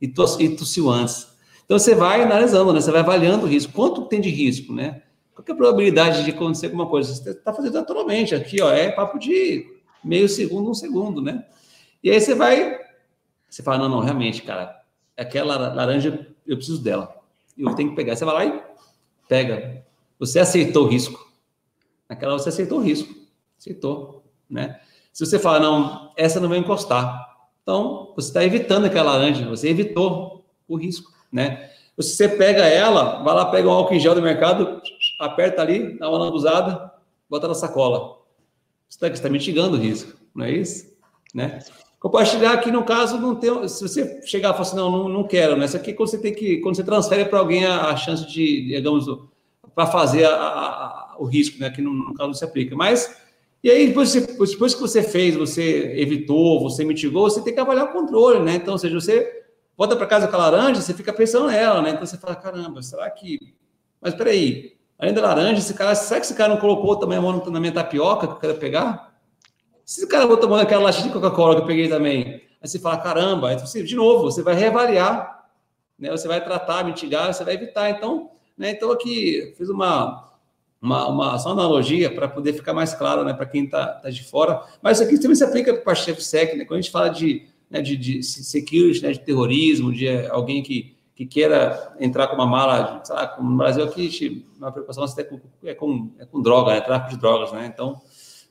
E, tos, e tossiu antes. Então você vai analisando, né? Você vai avaliando o risco. Quanto tem de risco, né? Qual é a probabilidade de acontecer alguma coisa? Você está fazendo naturalmente. Aqui, ó, é papo de meio segundo, um segundo, né? E aí você vai, você fala, não, não, realmente, cara, aquela laranja, eu preciso dela. Eu tenho que pegar. Você vai lá e pega. Você aceitou o risco. Naquela você aceitou o risco. Aceitou, né? Se você fala, não, essa não vai encostar. Então, você está evitando aquela laranja, você evitou o risco, né? Se você pega ela, vai lá, pega um álcool em gel do mercado, aperta ali, dá uma lambuzada, bota na sacola. Você está tá mitigando o risco, não é isso? Né? Compartilhar aqui, no caso, não tem. Se você chegar e falar assim, não, não, não quero, né? Isso aqui, quando você tem que. Quando você transfere para alguém a, a, chance de, digamos, para fazer a, a, o risco, né? Que no, no caso não se aplica. Mas e aí, depois, depois que você fez, você evitou, você mitigou, você tem que avaliar o controle, né? Então, ou seja, você volta para casa com a laranja, você fica pensando nela, né? Então você fala, caramba, será que. Mas peraí, além da laranja, esse cara, será que esse cara não colocou também a mão na minha tapioca que eu quero pegar? Se o cara botou a mão naquela latinha de Coca-Cola que eu peguei também, aí você fala, caramba, aí você, de novo, você vai reavaliar, né? Você vai tratar, mitigar, você vai evitar. Então, né? Então aqui fiz uma uma, uma só analogia para poder ficar mais claro, né, para quem está tá de fora. Mas isso aqui também se aplica para chefe sec, né? Quando a gente fala de, né, de, de security, né, de terrorismo, de alguém que, que queira entrar com uma mala, sei lá, no Brasil aqui, uma preocupação é com, é com, é com droga, né, tráfico de drogas, né? Então,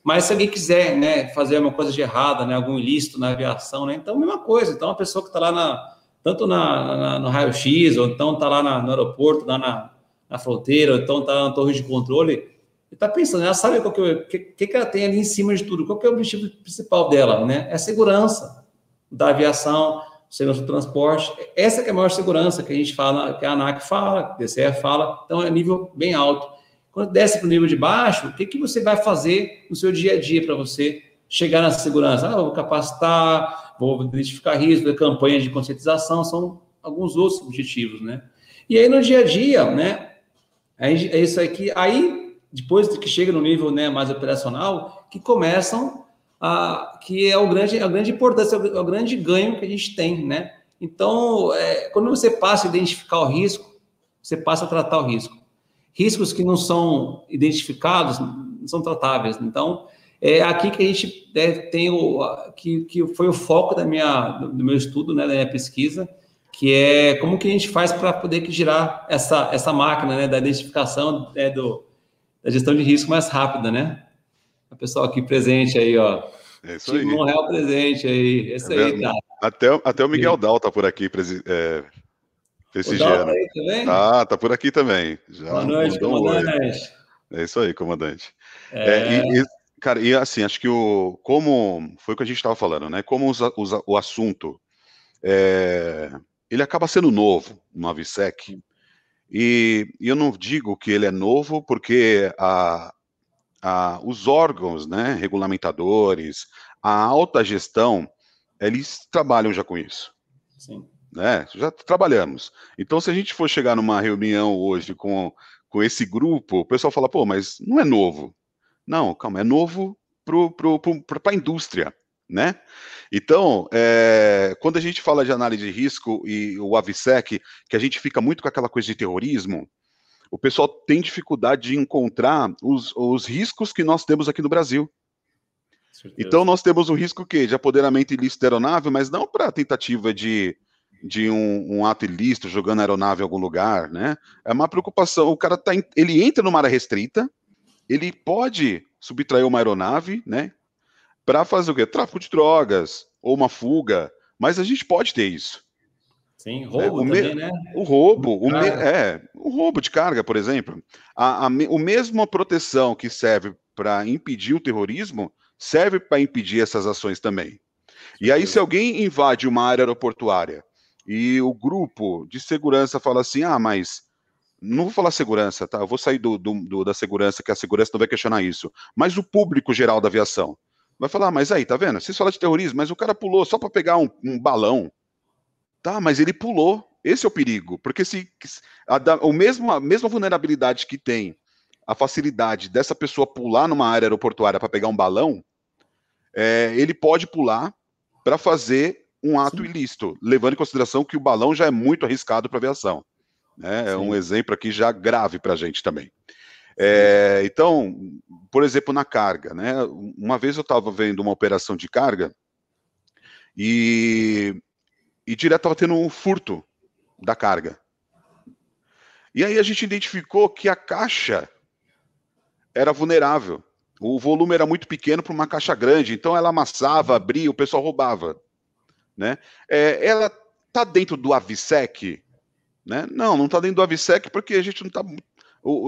mas se alguém quiser, né, fazer uma coisa de errada, né, algum ilícito na aviação, né, então mesma coisa. Então, a pessoa que está lá na, tanto na, na no raio-x, ou então está lá na, no aeroporto, lá na na fronteira, ou então está na torre de controle, está pensando, ela sabe o que, é que, que, que ela tem ali em cima de tudo, qual é o objetivo principal dela, né? É a segurança da aviação, segurança do transporte. Essa é a maior segurança que a gente fala, que a ANAC fala, que a DCE fala, então é nível bem alto. Quando desce para o nível de baixo, o que, que você vai fazer no seu dia a dia para você chegar na segurança? Ah, vou capacitar, vou identificar risco, campanha de conscientização, são alguns outros objetivos, né? E aí no dia a dia, né, é isso aqui. Aí, depois que chega no nível né, mais operacional, que começam a. que é o grande, a grande importância, é o grande ganho que a gente tem, né? Então, é, quando você passa a identificar o risco, você passa a tratar o risco. Riscos que não são identificados não são tratáveis. Então, é aqui que a gente é, tem o que, que foi o foco da minha, do meu estudo, né, da minha pesquisa, que é como que a gente faz para poder girar essa, essa máquina né, da identificação é, do, da gestão de risco mais rápida, né? O pessoal aqui presente aí, ó. É isso aí. Um real presente aí. Esse é aí, tá. Até, até o Miguel Dal tá por aqui, é, prestigiando. Tá, aí, tá, tá por aqui também. Já Boa noite, comandante. É isso aí, comandante. É... É, e, e, cara, e assim, acho que o como foi o que a gente estava falando, né? Como os, os, o assunto é, ele acaba sendo novo no Avisec. E, e eu não digo que ele é novo porque a, a, os órgãos né, regulamentadores, a alta gestão, eles trabalham já com isso. Sim. Né? Já trabalhamos. Então, se a gente for chegar numa reunião hoje com, com esse grupo, o pessoal fala, pô, mas não é novo. Não, calma, é novo para a indústria né? Então, é, quando a gente fala de análise de risco e o AVSEC, que a gente fica muito com aquela coisa de terrorismo, o pessoal tem dificuldade de encontrar os, os riscos que nós temos aqui no Brasil. Então, nós temos o risco que de apoderamento ilícito da aeronave, mas não para tentativa de, de um, um, ato ilícito jogando a aeronave em algum lugar, né? É uma preocupação. O cara tá, ele entra numa área restrita, ele pode subtrair uma aeronave, né? para fazer o quê? Tráfico de drogas ou uma fuga. Mas a gente pode ter isso. Sim, roubo é, o também, né? O roubo, o me... é, o roubo de carga, por exemplo. A, a, o mesma proteção que serve para impedir o terrorismo serve para impedir essas ações também. E aí, se alguém invade uma área aeroportuária e o grupo de segurança fala assim: ah, mas não vou falar segurança, tá? Eu vou sair do, do, do, da segurança, que a segurança não vai questionar isso. Mas o público geral da aviação vai falar, ah, mas aí, tá vendo? Vocês falam de terrorismo, mas o cara pulou só para pegar um, um, balão. Tá, mas ele pulou. Esse é o perigo. Porque se a, o mesmo, a mesma vulnerabilidade que tem a facilidade dessa pessoa pular numa área aeroportuária para pegar um balão, é, ele pode pular para fazer um ato Sim. ilícito, levando em consideração que o balão já é muito arriscado para aviação. Né? É um exemplo aqui já grave para a gente também. É, então, por exemplo, na carga, né? Uma vez eu estava vendo uma operação de carga e, e direto estava tendo um furto da carga. E aí a gente identificou que a caixa era vulnerável. O volume era muito pequeno para uma caixa grande, então ela amassava, abria, o pessoal roubava. Né? É, ela está dentro do AVSEC? Né? Não, não está dentro do AVSEC porque a gente não está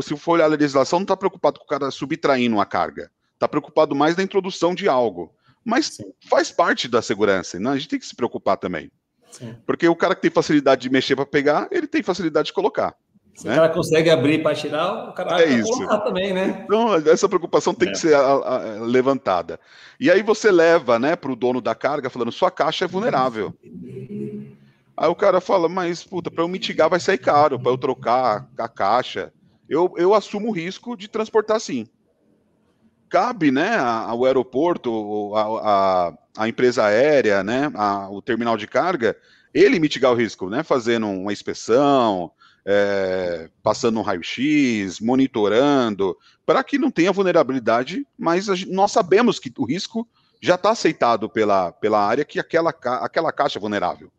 se for olhar a legislação, não está preocupado com o cara subtraindo uma carga. Está preocupado mais na introdução de algo. Mas Sim. faz parte da segurança, né? a gente tem que se preocupar também. Sim. Porque o cara que tem facilidade de mexer para pegar, ele tem facilidade de colocar. Se né? o cara consegue abrir para tirar, o cara é isso. também, né? Então, essa preocupação tem é. que ser a, a, levantada. E aí você leva né, para o dono da carga falando, sua caixa é vulnerável. Aí o cara fala, mas puta, para eu mitigar vai sair caro, para eu trocar a caixa. Eu, eu assumo o risco de transportar sim. Cabe né, ao aeroporto, a, a, a empresa aérea, né, a, o terminal de carga, ele mitigar o risco, né, fazendo uma inspeção, é, passando um raio-x, monitorando, para que não tenha vulnerabilidade, mas nós sabemos que o risco já está aceitado pela, pela área que aquela, aquela caixa é vulnerável.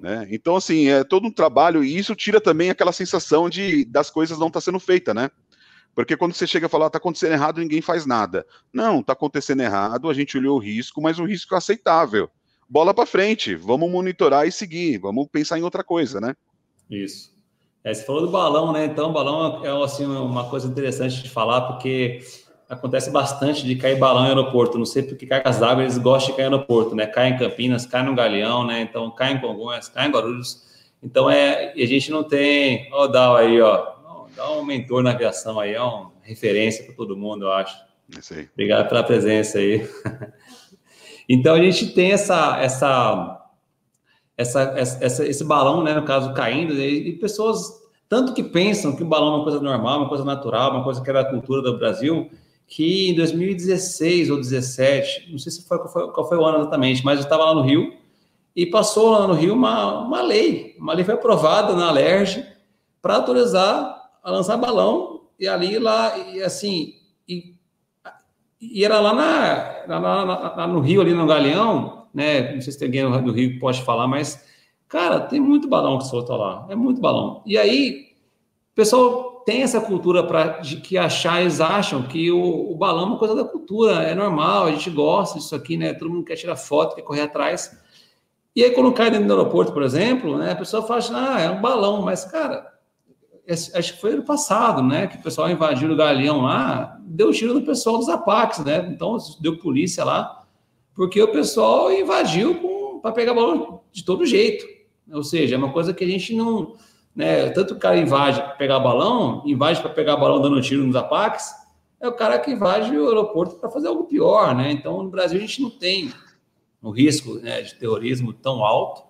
Né? Então, assim, é todo um trabalho, e isso tira também aquela sensação de das coisas não estar tá sendo feita, né? Porque quando você chega a falar, está acontecendo errado, ninguém faz nada. Não, está acontecendo errado, a gente olhou o risco, mas o risco é aceitável. Bola para frente, vamos monitorar e seguir, vamos pensar em outra coisa, né? Isso. É, você falou do balão, né? Então, o balão é assim, uma coisa interessante de falar, porque acontece bastante de cair balão em aeroporto. Não sei porque cargas d'água eles gostam de cair em aeroporto, né? Cai em Campinas, cai no Galeão, né? Então, cai em Congonhas, cai em Guarulhos. Então, é, a gente não tem. Ó, o Dal aí, ó. Dá um mentor na aviação aí, é uma referência para todo mundo, eu acho. Isso aí. Obrigado pela presença aí. então, a gente tem essa. essa essa, essa, esse balão, né, no caso, caindo, e, e, pessoas tanto que pensam que o balão é uma coisa normal, uma coisa natural, uma coisa que era da cultura do Brasil, que em 2016 ou 2017, não sei se foi qual, foi qual foi o ano exatamente, mas eu estava lá no Rio e passou lá no Rio uma, uma lei, uma lei foi aprovada na Alerj para autorizar a lançar balão e ali lá e assim e, e era lá na, lá, lá, lá no Rio ali no Galeão né? Não sei se tem alguém do Rio que pode falar, mas, cara, tem muito balão que solta lá. É muito balão. E aí, o pessoal tem essa cultura para de que achar, eles acham que o, o, balão é uma coisa da cultura, é normal, a gente gosta disso aqui, né? Todo mundo quer tirar foto, quer correr atrás. E aí, quando cai dentro do aeroporto, por exemplo, né, a pessoa fala assim, ah, é um balão, mas, cara, acho que foi ano passado, né, que o pessoal invadiu o galeão lá, deu tiro no pessoal dos APACs, né? Então, deu polícia lá porque o pessoal invadiu para pegar balão de todo jeito. Ou seja, é uma coisa que a gente não. Né, tanto o cara invade para pegar balão, invade para pegar balão dando tiro nos APACs, é o cara que invade o aeroporto para fazer algo pior. Né? Então, no Brasil, a gente não tem o risco né, de terrorismo tão alto,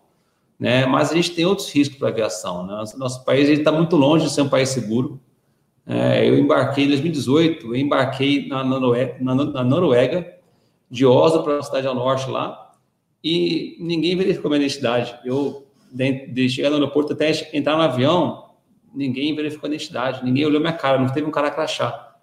né, mas a gente tem outros riscos para a aviação. Né? Nosso, país está muito longe de ser um país seguro. É, eu embarquei em 2018, eu embarquei na, na, na Noruega de Oslo para a cidade ao norte lá, e ninguém verificou minha identidade. Eu, de chegar no aeroporto até entrar no avião, ninguém verificou a identidade, ninguém olhou minha cara, não teve um cara crachá.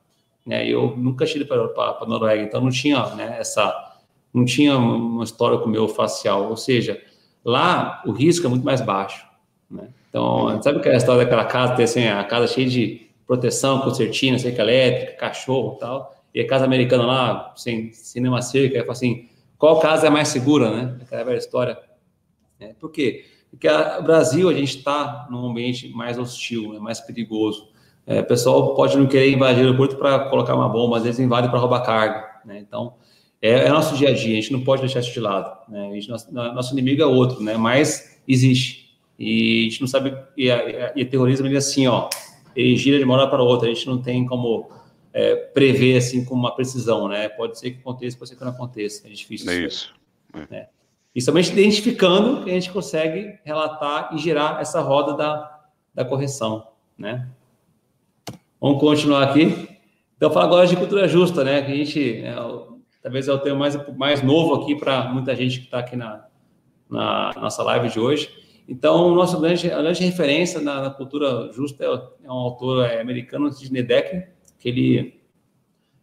Né? Eu nunca tive para a Noruega, então não tinha né, essa, não tinha uma história com o meu facial, ou seja, lá o risco é muito mais baixo. Né? Então, sabe aquela história daquela casa, ter assim, a casa cheia de proteção, concertina, cerca elétrica, cachorro e tal, e a casa americana lá, sem cinema cerca, eu falo assim, qual casa é mais segura, né? Aquela velha história. É, por quê? Porque o Brasil, a gente está num ambiente mais hostil, né? mais perigoso. É, o pessoal pode não querer invadir o aeroporto para colocar uma bomba, às vezes invade para roubar carga. Né? Então, é, é, nosso dia a dia, a gente não pode deixar isso de lado. Né? Gente, nosso, nosso, inimigo é outro, né? mas existe. E a gente não sabe, e, e, terrorismo ele é assim, ó, ele gira de uma hora para outra, a gente não tem como é, prever assim com uma precisão, né? Pode ser que aconteça, pode ser que não aconteça. É difícil. É isso. É. Né? E somente identificando que a gente consegue relatar e gerar essa roda da, da correção, né? Vamos continuar aqui. Então, falar agora de cultura justa, né? Que a gente, é, talvez é o tema mais, mais novo aqui para muita gente que está aqui na, na nossa live de hoje. Então, o nosso grande, grande referência na, na cultura justa é, é um autor é, americano, Sidney Decker, que ele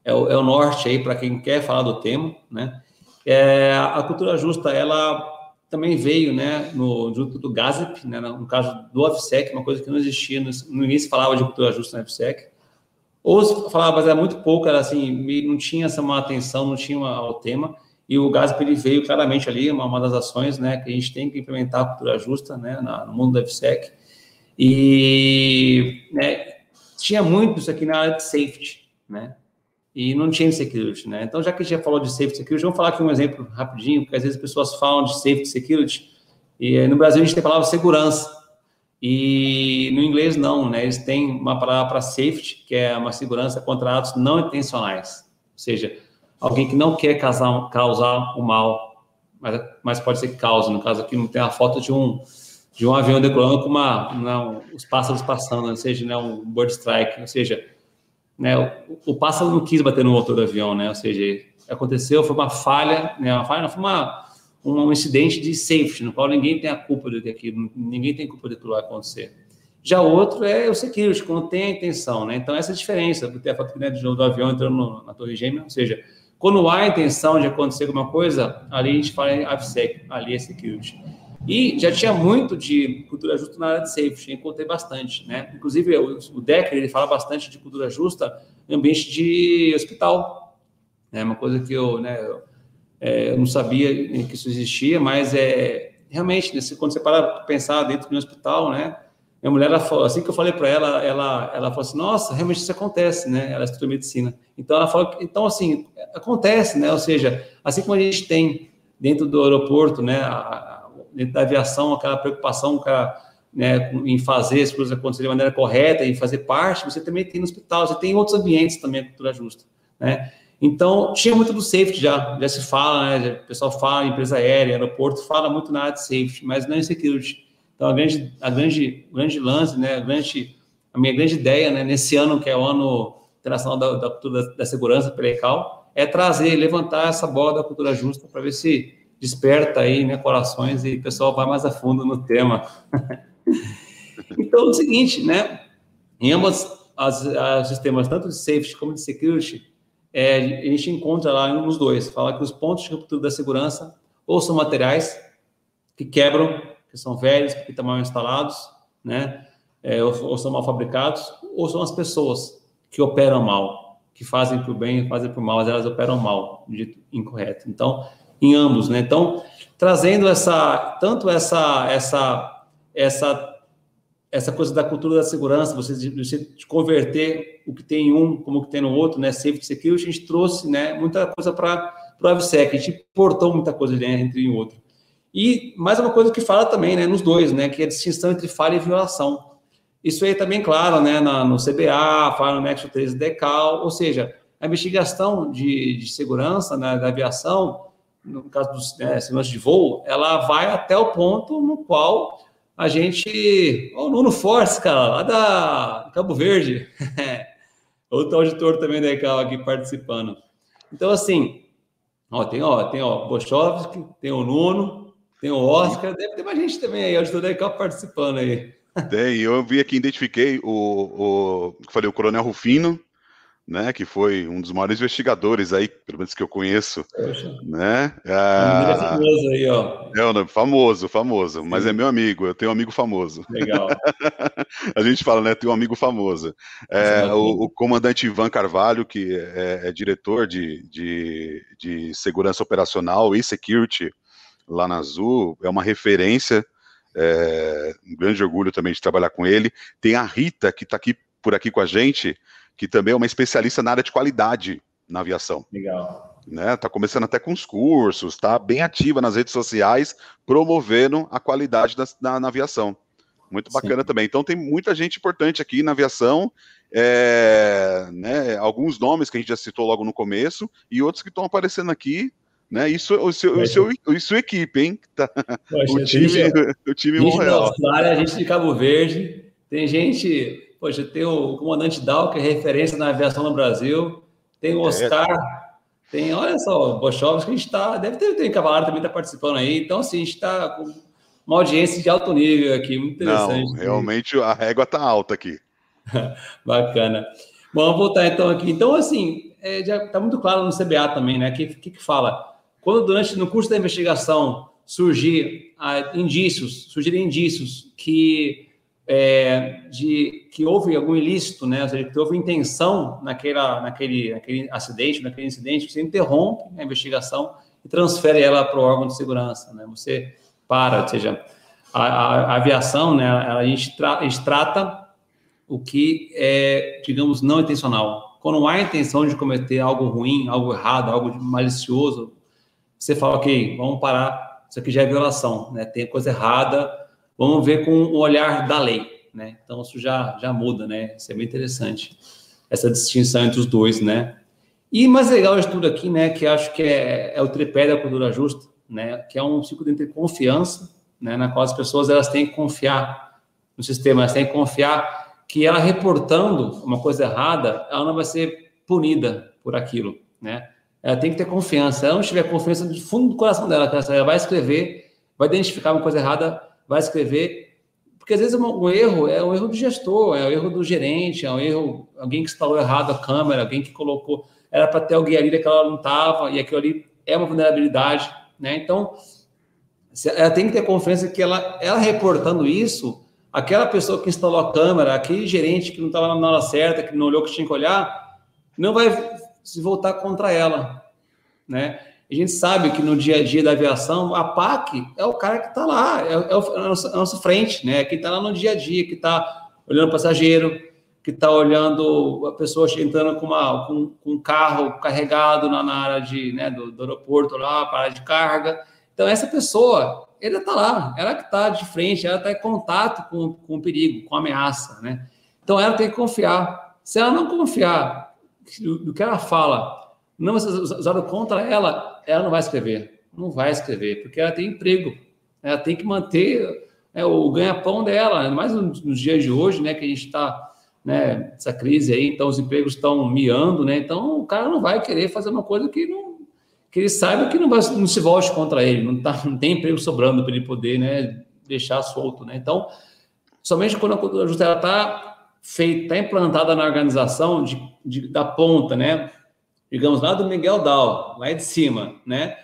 é o, é o norte aí para quem quer falar do tema, né? É, a cultura justa, ela também veio, né, no junto do GASEP, né, no caso do OFSEC, uma coisa que não existia, no, no início falava de cultura justa no OFSEC, ou falava, mas era muito pouco, era assim, não tinha essa uma atenção, não tinha uma, o tema, e o GASP ele veio claramente ali, uma, uma das ações, né, que a gente tem que implementar a cultura justa, né, na, no mundo do OFSEC, e, né, tinha muito isso aqui na área de safety, né? E não tinha security, né? Então, já que a gente já falou de safety security, vamos falar aqui um exemplo rapidinho, porque às vezes as pessoas falam de safety security e no Brasil a gente tem a palavra segurança. E no inglês não, né? Eles têm uma palavra para safety, que é uma segurança contra atos não intencionais. Ou seja, alguém que não quer causar, causar o mal, mas, mas pode ser que cause. No caso aqui, não tem a foto de um de um avião decolando com uma, não, os pássaros passando, ou seja, né, um bird strike, ou seja, né, o, o, pássaro não quis bater no motor do avião, né, ou seja, aconteceu, foi uma falha, né, uma falha, foi uma, um incidente de safety, no qual ninguém tem a culpa de aquilo, ninguém tem culpa de vai acontecer. Já o outro é o security, quando tem a intenção, né? Então, essa é a diferença, porque a foto né, do, do avião entrando no, na torre gêmea, ou seja, quando há a intenção de acontecer alguma coisa, ali a gente fala em AVSEC, ali é security. E já tinha muito de cultura justa na área de safety, encontrei bastante, né? Inclusive, o, o Decker, ele fala bastante de cultura justa em ambiente de hospital, né? uma coisa que eu, né, eu, é, eu não sabia que isso existia, mas é realmente, né, quando você para pensar dentro de um hospital, né? Minha mulher, ela falou, assim que eu falei para ela, ela, ela falou assim, nossa, realmente isso acontece, né? Ela estuda medicina. Então, ela falou, então, assim, acontece, né? Ou seja, assim como a gente tem dentro do aeroporto, né, a, dentro da aviação, aquela preocupação né, em fazer as coisas acontecerem de maneira correta, em fazer parte, você também tem no hospital, você tem em outros ambientes também a cultura justa, né? Então, tinha muito do safety já, já se fala, né? O pessoal fala, empresa aérea, aeroporto, fala muito na área de safety, mas não em security. Então, a grande, a grande, grande lance, né? A, grande, a minha grande ideia, né? Nesse ano, que é o ano internacional da, da cultura da, da segurança pela é trazer, levantar essa bola da cultura justa para ver se desperta aí, né, corações e o pessoal vai mais a fundo no tema. então, é o seguinte, né, em ambos as sistemas, tanto de safety como de security, é, a gente encontra lá nos dois, fala que os pontos de ruptura da segurança ou são materiais que quebram, que são velhos, que estão mal instalados, né, é, ou, ou são mal fabricados, ou são as pessoas que operam mal, que fazem por bem, fazem por mal, mas elas operam mal, de incorreto. Então, em ambos, né? Então, trazendo essa tanto essa essa essa essa coisa da cultura da segurança, você, você converter o que tem em um como o que tem no outro, né? Safety security, a gente trouxe, né? Muita coisa para o AVSEC, a gente portou muita coisa né, entre um e outro. E mais uma coisa que fala também, né? Nos dois, né? Que é a distinção entre falha e violação. Isso aí também, claro, né? Na, no CBA, fala no Nexo 13 Decal, ou seja, a investigação de, de segurança né, da aviação no caso dos né, de voo, ela vai até o ponto no qual a gente. O Nuno Force, cara, lá da Cabo Verde. Outro auditor também da ECAL aqui participando. Então, assim, ó, tem, ó, tem ó, Bochovski, tem o Nuno, tem o Oscar, deve ter mais gente também aí, auditor da ECAL participando aí. Tem, eu vi aqui, identifiquei o, o falei, o Coronel Rufino, né, que foi um dos maiores investigadores aí, pelo menos que eu conheço, Poxa. né? Ah, é famoso aí, ó. É, famoso, famoso, Sim. mas é meu amigo, eu tenho um amigo famoso. Legal. a gente fala, né, tem um amigo famoso. É, o, o, comandante Ivan Carvalho, que é, é diretor de, de, de, segurança operacional e security lá na Azul, é uma referência, é, um grande orgulho também de trabalhar com ele. Tem a Rita, que está aqui por aqui com a gente, que também é uma especialista na área de qualidade na aviação. Legal. Né, tá começando até com os cursos, tá bem ativa nas redes sociais, promovendo a qualidade da, na, na aviação. Muito bacana Sim. também. Então tem muita gente importante aqui na aviação, é, né, alguns nomes que a gente já citou logo no começo, e outros que estão aparecendo aqui, né? Isso o seu, o seu, o sua equipe, hein? Tá. Poxa, o time, gente, o time Montreal. A gente de Cabo Verde, tem gente Poxa, tem o comandante Dal, que é referência na aviação no Brasil, tem o é. Oscar, tem, olha só, o Bochovski, que a gente está, deve ter, tem Cavalario também está participando aí, então, assim, a gente está com uma audiência de alto nível aqui, muito interessante. Não, realmente a régua está alta aqui. Bacana. Bom, vamos voltar então aqui. Então, assim, é, já está muito claro no CBA também, né? O que, que, que fala? Quando durante no curso da investigação surgir ah, indícios, surgirem indícios que é, de que houve algum ilícito, né? Ou seja, que houve intenção naquela, naquele, naquele acidente, naquele incidente, você interrompe a investigação e transfere ela para o órgão de segurança, né? Você para, ou seja, a, a, a aviação, né? A gente, tra, a gente trata o que é, digamos, não intencional. Quando há intenção de cometer algo ruim, algo errado, algo malicioso, você fala, ok, vamos parar, isso aqui já é violação, né? Tem coisa errada, vamos ver com o olhar da lei, né? Então isso já já muda, né? Isso é bem interessante essa distinção entre os dois, né? E mais legal de tudo aqui, né, que acho que é, é o tripé da cultura justa, né, que é um ciclo de confiança, né, na qual as pessoas elas têm que confiar no sistema, elas têm que confiar que ela reportando uma coisa errada, ela não vai ser punida por aquilo, né? Ela tem que ter confiança. Se ela não tiver confiança do fundo do coração dela, ela vai escrever, vai identificar uma coisa errada, vai escrever, porque às vezes um erro é um erro do gestor, é o um erro do gerente, é um erro alguém que instalou errado a câmera, alguém que colocou era para ter alguém ali que ela não estava, e aquilo ali é uma vulnerabilidade, né? Então, ela tem que ter confiança que ela, ela reportando isso, aquela pessoa que instalou a câmera, aquele gerente que não estava na hora certa, que não olhou que tinha que olhar, não vai se voltar contra ela, né? A gente sabe que no dia a dia da aviação, a PAC é o cara que está lá, é, é, o, é, a nossa, a nossa frente, né? Que está lá no dia a dia, que está olhando o passageiro, que está olhando a pessoa entrando com, uma, com, com um carro carregado na, na área de, né, do, do, aeroporto lá, para de carga. Então, essa pessoa, ela está lá, ela que está de frente, ela está em contato com, com o perigo, com a ameaça, né? Então, ela tem que confiar. Se ela não confiar no que ela fala, não usado contra ela, ela não vai escrever. Não vai escrever, porque ela tem emprego. Ela tem que manter é, o ganha-pão dela, mais nos, dias de hoje, né, que a gente está né, essa crise aí, então os empregos estão miando, né? Então o cara não vai querer fazer uma coisa que não que ele saiba que não, vai, não se volte contra ele, não, tá, não tem emprego sobrando para ele poder, né, deixar solto, né? Então, somente quando a cultura justa está feita, está implantada na organização de, de, da ponta, né? Digamos lá do Miguel Dal, lá de cima, né?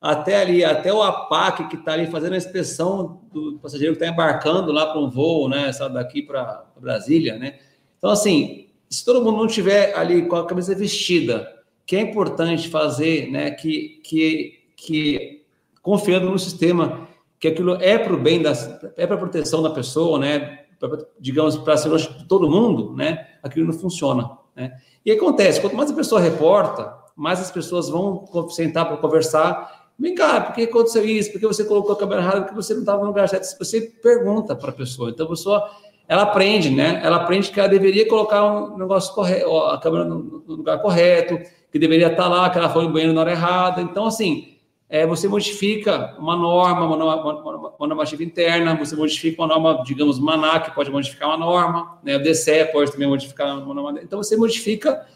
Até ali, até o APAC que está ali fazendo a inspeção do passageiro que está embarcando lá para um voo, né? Sabe, daqui para Brasília, né? Então, assim, se todo mundo não tiver ali com a cabeça vestida, que é importante fazer, né, que, que, que confiando no sistema, que aquilo é para o bem, da, é para a proteção da pessoa, né, pra, digamos, para a segurança de todo mundo, né, aquilo não funciona. Né? E acontece, quanto mais a pessoa reporta, mais as pessoas vão sentar para conversar. Vem cá, por que aconteceu isso? Por que você colocou a câmera errada? Por que você não estava no lugar certo? Você pergunta para a pessoa. Então, a pessoa ela aprende, né? Ela aprende que ela deveria colocar um negócio correto, a câmera no, lugar correto, que deveria estar lá, que ela foi no banheiro na hora errada. Então, assim, é, você modifica uma norma, uma, uma, normativa interna, você modifica uma norma, digamos, MANAC pode modificar uma norma, né? O DCE pode também modificar uma norma. Então, você modifica,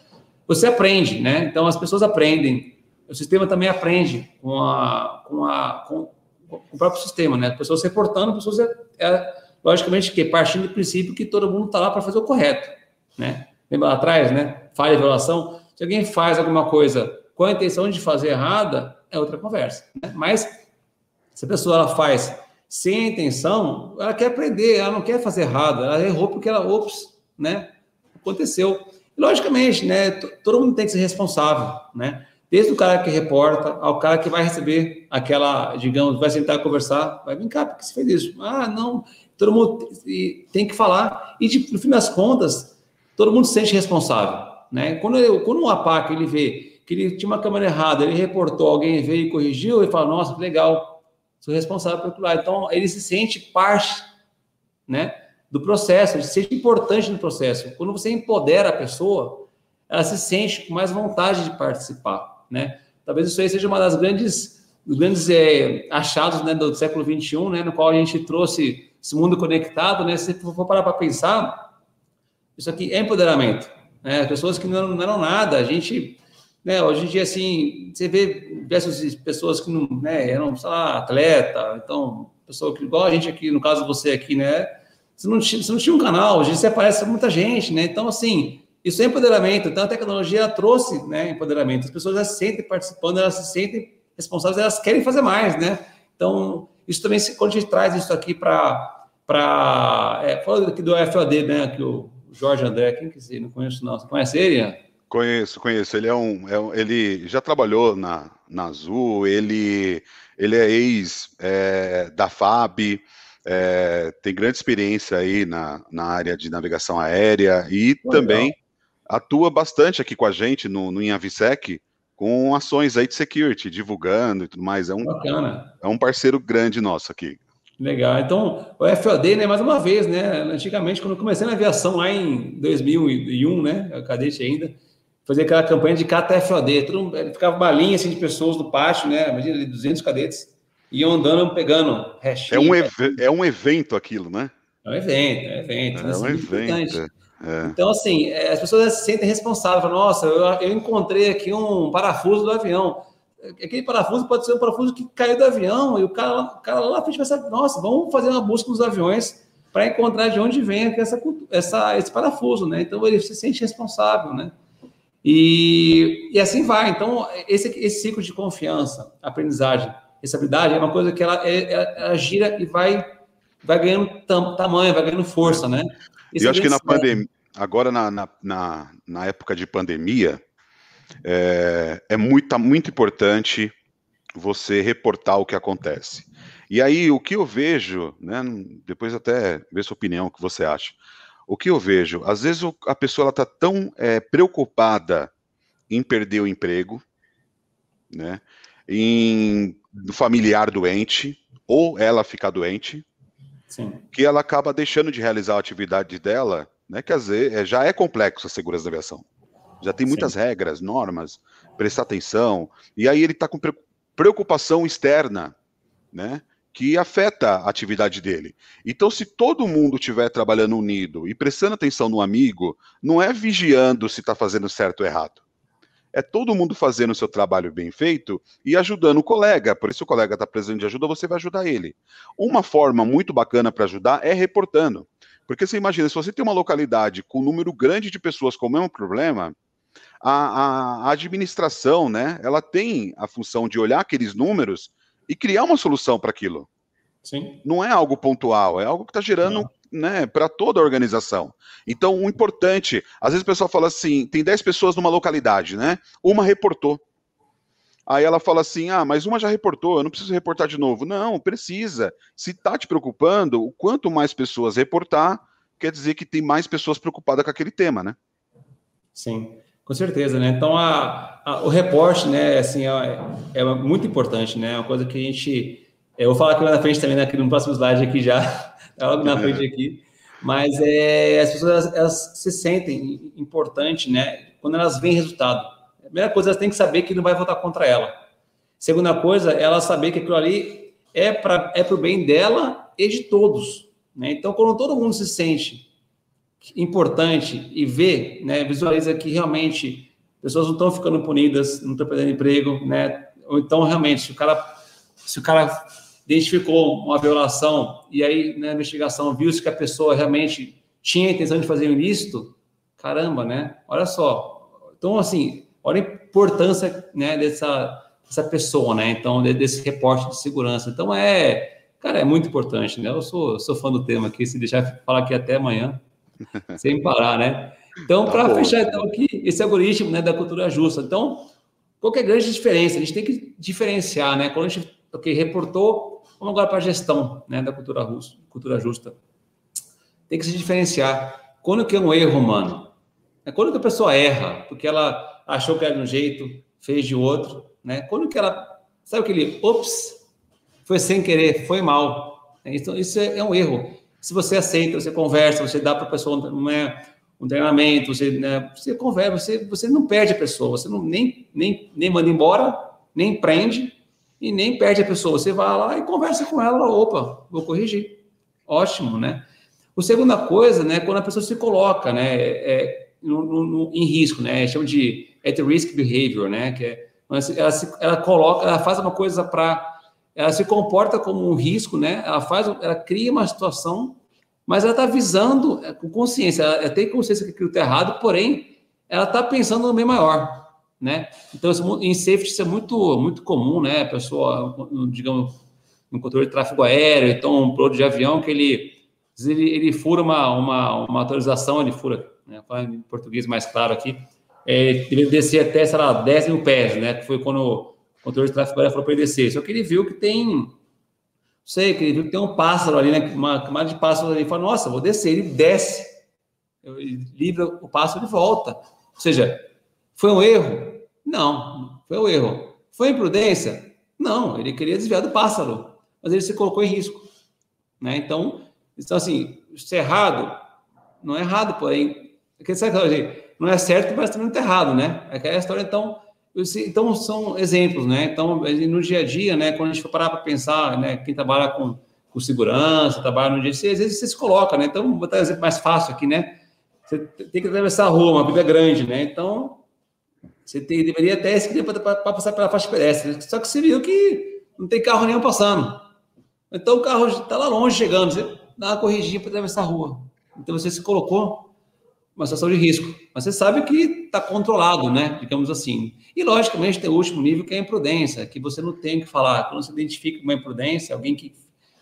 você aprende, né? Então, as pessoas aprendem. O sistema também aprende com, a, com, a, com, com o próprio sistema, né? As pessoas reportando, as pessoas... É, é, Logicamente que partindo do princípio que todo mundo está lá para fazer o correto, né? Lembra lá atrás, né? Falha e violação. Se alguém faz alguma coisa com a intenção de fazer errada, é outra conversa. Né? Mas se a pessoa ela faz sem a intenção, ela quer aprender, ela não quer fazer errado, ela errou porque ela, ops, né? Aconteceu. logicamente, né? Todo mundo tem que ser responsável, né? Desde o cara que reporta ao cara que vai receber aquela, digamos, vai sentar e conversar, vai cá, porque você fez isso. Ah, não, todo mundo tem que falar, e de, no fim das contas, todo mundo se sente responsável. Né? Quando, eu, quando o APAC ele vê que ele tinha uma câmera errada, ele reportou, alguém veio e corrigiu, ele fala, nossa, que legal, sou responsável por aquilo lá. Então, ele se sente parte né, do processo, ele se sente importante no processo. Quando você empodera a pessoa, ela se sente com mais vontade de participar. Né? Talvez isso aí seja uma das grandes dos grandes é, achados né, do século XXI, né, no qual a gente trouxe esse mundo conectado, né? Se for parar para pensar, isso aqui é empoderamento. Né? As pessoas que não, não eram nada, a gente, né? Hoje em dia, assim, você vê diversas pessoas que não, né? Eram, sei lá, atleta, então, pessoa que, igual a gente aqui, no caso você aqui, né? Você não, tinha, você não tinha um canal, hoje você aparece muita gente, né? Então, assim, isso é empoderamento. Então, a tecnologia trouxe, né, empoderamento. As pessoas já se sentem participando, elas se sentem responsáveis, elas querem fazer mais, né? Então, isso também, quando a gente traz isso aqui para para. É, falando aqui do FOD, né? Que o Jorge André, quem que você não conheço, não. Você conhece ele? Conheço, conheço. Ele é um. É um ele já trabalhou na, na Azul, ele, ele é ex é, da FAB. É, tem grande experiência aí na, na área de navegação aérea e também atua bastante aqui com a gente no, no Inhavisec com ações aí de security, divulgando e tudo mais. É um, Bacana. é um parceiro grande nosso aqui. Legal. Então, o FOD, né, mais uma vez, né, antigamente, quando eu comecei na aviação lá em 2001, né, cadete ainda, fazia aquela campanha de cata FOD, todo ficava balinha assim de pessoas no pátio, né, imagina, 200 cadetes, iam andando, pegando É um, é um evento aquilo, né? É um evento, é um evento. É um evento. É. Então, assim, é, as pessoas se sentem responsáveis. Nossa, eu, eu encontrei aqui um parafuso do avião aquele parafuso pode ser um parafuso que caiu do avião, e o cara, o cara lá na frente vai saber, nossa, vamos fazer uma busca nos aviões para encontrar de onde vem essa, essa, esse parafuso, né? Então ele se sente responsável, né? E, e assim vai. Então, esse, esse ciclo de confiança, aprendizagem, estabilidade é uma coisa que ela, é, ela, ela gira e vai, vai ganhando tam, tamanho, vai ganhando força, né? Esse eu acho que na pandemia, agora na, na, na, na época de pandemia, é, é muito, tá muito importante você reportar o que acontece. E aí, o que eu vejo, né, depois até ver sua opinião, o que você acha. O que eu vejo, às vezes a pessoa está tão é, preocupada em perder o emprego, né, em familiar doente, ou ela ficar doente, Sim. que ela acaba deixando de realizar a atividade dela, né, que às vezes é, já é complexo a segurança da aviação. Já tem muitas Sim. regras, normas, prestar atenção. E aí ele está com preocupação externa, né? Que afeta a atividade dele. Então, se todo mundo estiver trabalhando unido e prestando atenção no amigo, não é vigiando se está fazendo certo ou errado. É todo mundo fazendo o seu trabalho bem feito e ajudando o colega. Por isso, o colega está precisando de ajuda, você vai ajudar ele. Uma forma muito bacana para ajudar é reportando. Porque você imagina, se você tem uma localidade com um número grande de pessoas com o mesmo problema, a, a, administração, né, ela tem a função de olhar aqueles números e criar uma solução para aquilo. Sim. Não é algo pontual, é algo que está gerando né, para toda a organização. Então, o importante, às vezes o pessoal fala assim, tem 10 pessoas numa localidade, né? Uma reportou. Aí ela fala assim: ah, mas uma já reportou, eu não preciso reportar de novo. Não, precisa. Se está te preocupando, o quanto mais pessoas reportar, quer dizer que tem mais pessoas preocupadas com aquele tema, né? Sim. Com certeza, né? Então, a, a, o reporte, né, assim, é, é, muito importante, né? É uma coisa que a gente... Eu vou falar aqui na frente também, né, aqui no próximo slide aqui já, tá logo na frente aqui. Mas é, as pessoas, elas, elas se sentem importante, né? Quando elas veem resultado. A primeira coisa, elas têm que saber que não vai votar contra ela. Segunda coisa, ela saber que aquilo ali é para é o bem dela e de todos. Né? Então, quando todo mundo se sente importante e vê, né, visualiza que realmente pessoas não estão ficando punidas, não estão perdendo emprego, né? Ou então realmente se o cara se o cara identificou uma violação e aí na investigação viu-se que a pessoa realmente tinha a intenção de fazer um ilícito, caramba, né? Olha só. Então assim, olha a importância, né, dessa essa pessoa, né? Então desse reporte de segurança. Então é, cara, é muito importante, né? Eu sou sou fã do tema aqui, se deixar falar aqui até amanhã. Sem parar, né? Então, tá para fechar então aqui, esse algoritmo né, da cultura justa. Então, qual é a grande diferença? A gente tem que diferenciar, né? Quando a gente okay, reportou, vamos agora para a gestão né, da cultura, russa, cultura justa. Tem que se diferenciar. Quando que é um erro humano? É quando que a pessoa erra, porque ela achou que era de um jeito, fez de outro, né? Quando que ela, sabe aquele, ops, foi sem querer, foi mal. Então, isso é, é um erro se você aceita, você conversa, você dá para a pessoa um, é, um treinamento, você, né, você conversa, você, você não perde a pessoa, você não, nem, nem, nem manda embora, nem prende e nem perde a pessoa. Você vai lá e conversa com ela, opa, vou corrigir. Ótimo, né? A segunda coisa, né, quando a pessoa se coloca, né, é, no, no, em risco, né, chama de at risk behavior, né, que é, ela, se, ela coloca, ela faz uma coisa para ela se comporta como um risco, né? Ela faz, ela cria uma situação, mas ela está visando é, com consciência, ela tem consciência que aquilo está errado, porém, ela está pensando no bem maior, né? Então, em safety isso é muito, muito comum, né? A pessoa, digamos, no controle de tráfego aéreo, então um piloto de avião que ele, ele, ele fura uma, uma, uma autorização, ele fura, né? em português mais claro aqui, é, ele descer até, sei lá, 10 mil pés, né? Que foi quando motor de tráfego aéreo falou para ele descer. Só que ele viu que tem, sei, que ele viu que tem um pássaro ali, né? Uma camada de pássaro ali. Ele falou, nossa, vou descer. Ele desce, ele livra o pássaro de volta. Ou seja, foi um erro? Não, foi um erro. Foi imprudência? Não, ele queria desviar do pássaro, mas ele se colocou em risco. né? Então, então assim, se é errado, não é errado, porém, não é certo, mas também não está errado, né? É aquela história, então, então são exemplos, né? Então, no dia a dia, né, quando a gente for parar para pensar, né, quem trabalha com, com segurança, trabalha no dia a dia, às vezes você se coloca, né? Então, vou dar um exemplo mais fácil aqui, né? Você tem que atravessar a rua, uma vida grande, né? Então, você tem, deveria até escolher para passar pela faixa pedestre. Né? Só que você viu que não tem carro nenhum passando. Então, o carro está lá longe chegando. Você dá uma corridinha para atravessar a rua. Então, você se colocou uma situação de risco. Mas você sabe que está controlado, né? Digamos assim. E, logicamente, tem o último nível, que é a imprudência, que você não tem que falar. Quando você identifica uma imprudência, alguém que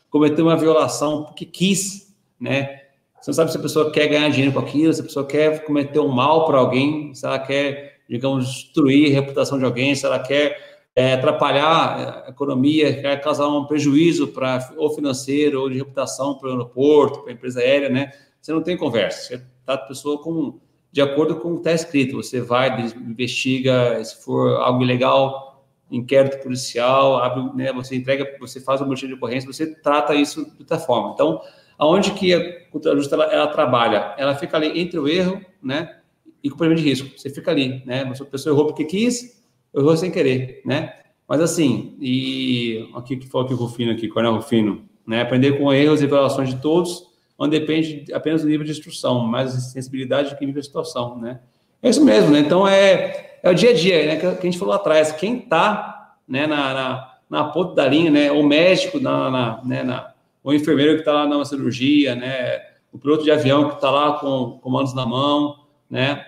cometeu uma violação porque quis, né? Você não sabe se a pessoa quer ganhar dinheiro com aquilo, se a pessoa quer cometer um mal para alguém, se ela quer, digamos, destruir a reputação de alguém, se ela quer é, atrapalhar a economia, quer causar um prejuízo para ou financeiro ou de reputação para o aeroporto, para a empresa aérea, né? Você não tem conversa. Você trata a pessoa com, de acordo com o que está escrito. Você vai, investiga, se for algo ilegal, inquérito policial, abre, né, você entrega, você faz uma boletim de ocorrência, você trata isso de outra forma. Então, aonde que a cultura justa ela, ela, trabalha? Ela fica ali entre o erro, né, e o problema de risco. Você fica ali, né? A pessoa errou porque quis, errou sem querer, né? Mas assim, e aqui que falou aqui o Rufino aqui, Coronel Rufino, né? Aprender com erros e violações de todos, onde depende apenas do nível de instrução, mais sensibilidade do que nível de situação, né? É isso mesmo, né? Então é, é o dia a dia, né? Que a gente falou atrás, quem está, né, na, na, na ponta da linha, né? O médico na, na, né, na o enfermeiro que está lá na cirurgia, né? O piloto de avião que está lá com comandos na mão, né?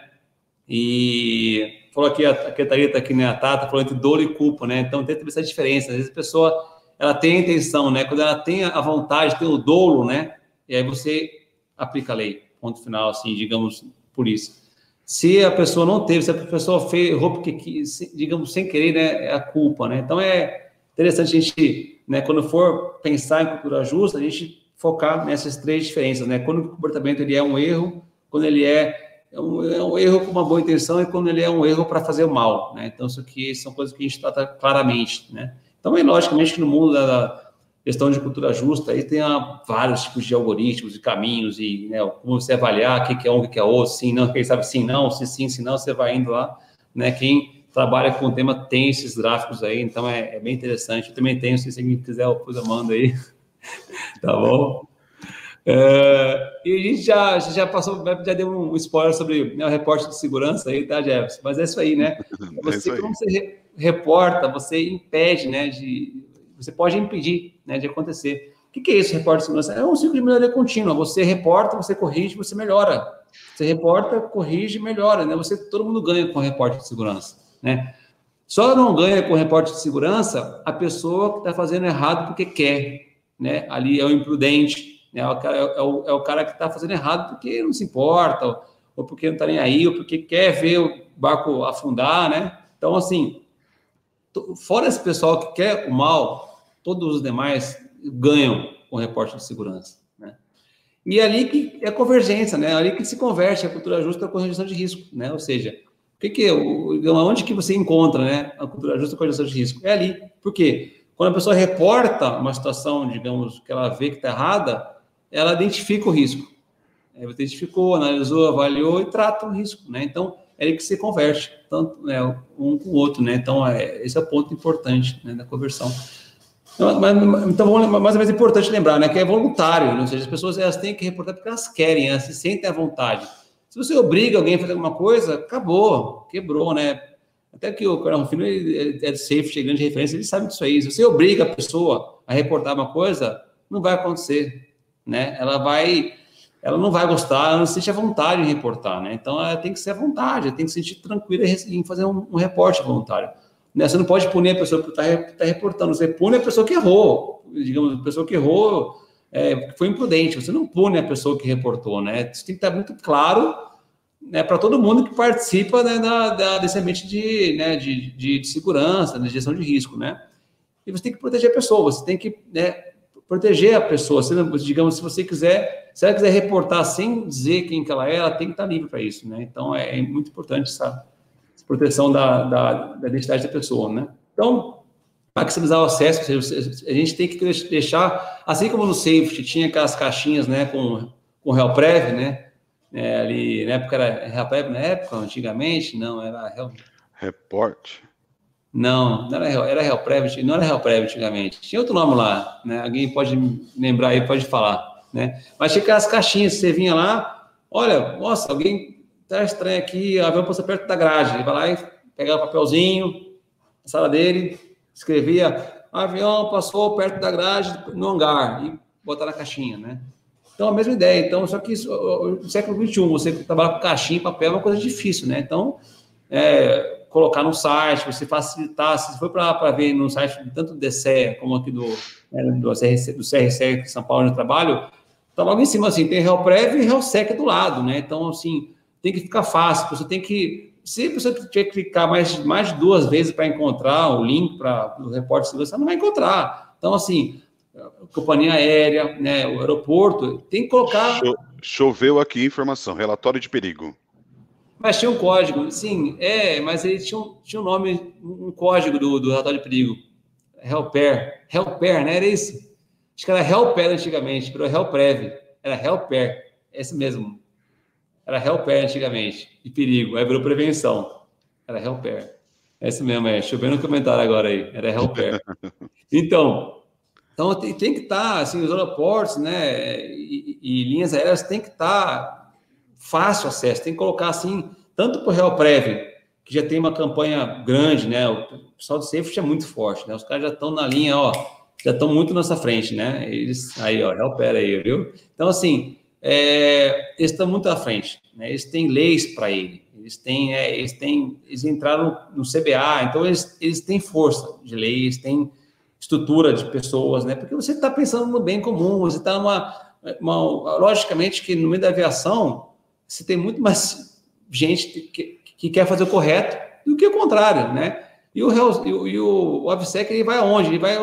E falou aqui a, a Catarina aqui, né? A Tata falou entre dor e culpa, né? Então tem essa diferença. Às vezes a pessoa ela tem a intenção, né? Quando ela tem a vontade, tem o dolo, né? E aí você aplica a lei. Ponto final, assim, digamos, por isso. Se a pessoa não teve, se a pessoa fez, errou porque, digamos, sem querer, né? É a culpa, né? Então é interessante a gente, né? Quando for pensar em cultura justa, a gente focar nessas três diferenças, né? Quando o comportamento ele é um erro, quando ele é é um, é um, erro com uma boa intenção e quando ele é um erro para fazer o mal, né? Então, isso aqui são coisas que a gente trata claramente, né? Então, é logicamente que no mundo da questão de cultura justa, aí tem ah, vários tipos de algoritmos e caminhos e né, como você avaliar o que é um, o que é outro, sim, não, quem sabe sim, não, se sim, se não, você vai indo lá, né? Quem trabalha com o tema tem esses gráficos aí, então é, é bem interessante. Eu também tenho, se você quiser, depois eu mando aí, tá bom? É, e a gente já, já passou, já deu um spoiler sobre né, o reporte de segurança aí, tá, Jefferson? Mas é isso aí, né? É você, é quando você reporta, você impede, né? De, você pode impedir né, de acontecer. O que, que é isso, reporte de segurança? É um ciclo de melhoria contínua. Você reporta, você corrige, você melhora. Você reporta, corrige, melhora, né? Você, todo mundo ganha com o reporte de segurança, né? Só não ganha com o reporte de segurança a pessoa que está fazendo errado porque quer, né? Ali é o imprudente, né? É, o é, o, é o cara que está fazendo errado porque não se importa, ou, ou porque não está nem aí, ou porque quer ver o barco afundar, né? Então, assim, fora esse pessoal que quer o mal, todos os demais ganham com o reporte de segurança. Né? E é ali que é convergência, né? É ali que se converte a cultura justa com a gestão de risco, né? Ou seja, o que, que é, onde que você encontra, né, a cultura justa com a gestão de risco? É ali. Por quê? Quando a pessoa reporta uma situação, digamos, que ela vê que está errada, ela identifica o risco. Ela identificou, analisou, avaliou e trata o risco, né? Então, é que se converte, tanto né, um com o outro, né? Então, é, esse é o ponto importante né, da conversão. Então, mas, então, mais ou menos importante lembrar, né? Que é voluntário, né? ou seja, as pessoas elas têm que reportar porque elas querem, elas se sentem à vontade. Se você obriga alguém a fazer alguma coisa, acabou, quebrou, né? Até que o Coronel Rufino é de safety, é grande referência, ele sabe disso aí. Se você obriga a pessoa a reportar uma coisa, não vai acontecer né? Ela vai, ela não vai gostar, ela não se sente à vontade em reportar, né? Então ela tem que ser à vontade, ela tem que se sentir tranquila em fazer um, um reporte voluntário. Né? Você não pode punir a pessoa que está tá reportando, você pune a pessoa que errou, digamos, a pessoa que errou é, foi imprudente, você não pune a pessoa que reportou, né? Isso tem que estar muito claro né, para todo mundo que participa né, da, da, desse ambiente de, né, de, de, de segurança, de gestão de risco, né? E você tem que proteger a pessoa, você tem que né, proteger a pessoa. Se, digamos, se você quiser, se ela quiser reportar sem dizer quem que ela é, ela tem que estar livre para isso, né? Então, é, é, muito importante essa, essa proteção da, da, da, identidade da pessoa, né? Então, maximizar o acesso, a gente tem que deixar, assim como no safety tinha aquelas caixinhas, né, com, com Real Prev, né, é, ali, na época era Real Prev, na época, antigamente, não, era Real... Report. Não, não era, era Prev, não era Real Prev antigamente, tinha outro nome lá, né, alguém pode lembrar aí, pode falar, né, mas tinha aquelas caixinhas, você vinha lá, olha, nossa, alguém tá estranho aqui, o avião passou perto da grade, ele vai lá e pegava o papelzinho, na sala dele, escrevia avião passou perto da grade no hangar e botar na caixinha, né? Então, a mesma ideia. Então, só que isso, no século XXI, você trabalhar com caixinha e papel é uma coisa difícil, né? Então, é, colocar no site, você facilitar, se for para ver no site tanto do DCE como aqui do, né, do, CRC, do CRC São Paulo, eu trabalho, tá logo em cima, assim, tem RealPrev e RealSec do lado, né? Então, assim, tem que ficar fácil, você tem que se você tiver que clicar mais, mais de duas vezes para encontrar o link para o reporte de segurança, não vai encontrar. Então, assim, companhia aérea, né, o aeroporto, tem que colocar. Choveu aqui informação, relatório de perigo. Mas tinha um código, sim, é, mas ele tinha um, tinha um nome, um código do, do relatório de perigo. Helper, Helper, né? Era isso? Acho que era Helper antigamente, virou Helprev. Era Helper, esse mesmo. Era Helper antigamente, e perigo, aí virou prevenção. Era Helper. É isso mesmo, é. Deixa eu ver no comentário agora aí. Era Helper. Então, então tem, tem que estar, tá, assim, os aeroportos, né, e, e, linhas aéreas tem que estar tá fácil acesso, tem que colocar, assim, tanto para o Helprev, que já tem uma campanha grande, né, o pessoal do Safety é muito forte, né, os caras já estão na linha, ó, já estão muito na nossa frente, né, eles, aí, ó, Helper aí, viu? Então, assim, é, eles estão muito à frente, né? eles têm leis para ele, eles têm, é, eles têm, eles entraram no CBA, então eles, eles têm força de lei, eles têm estrutura de pessoas, né? Porque você está pensando no bem comum, você está numa, uma, logicamente que no meio da aviação você tem muito mais gente que, que quer fazer o correto do que o contrário, né? E o, e o, e o, o AVSEC, ele vai aonde? Ele vai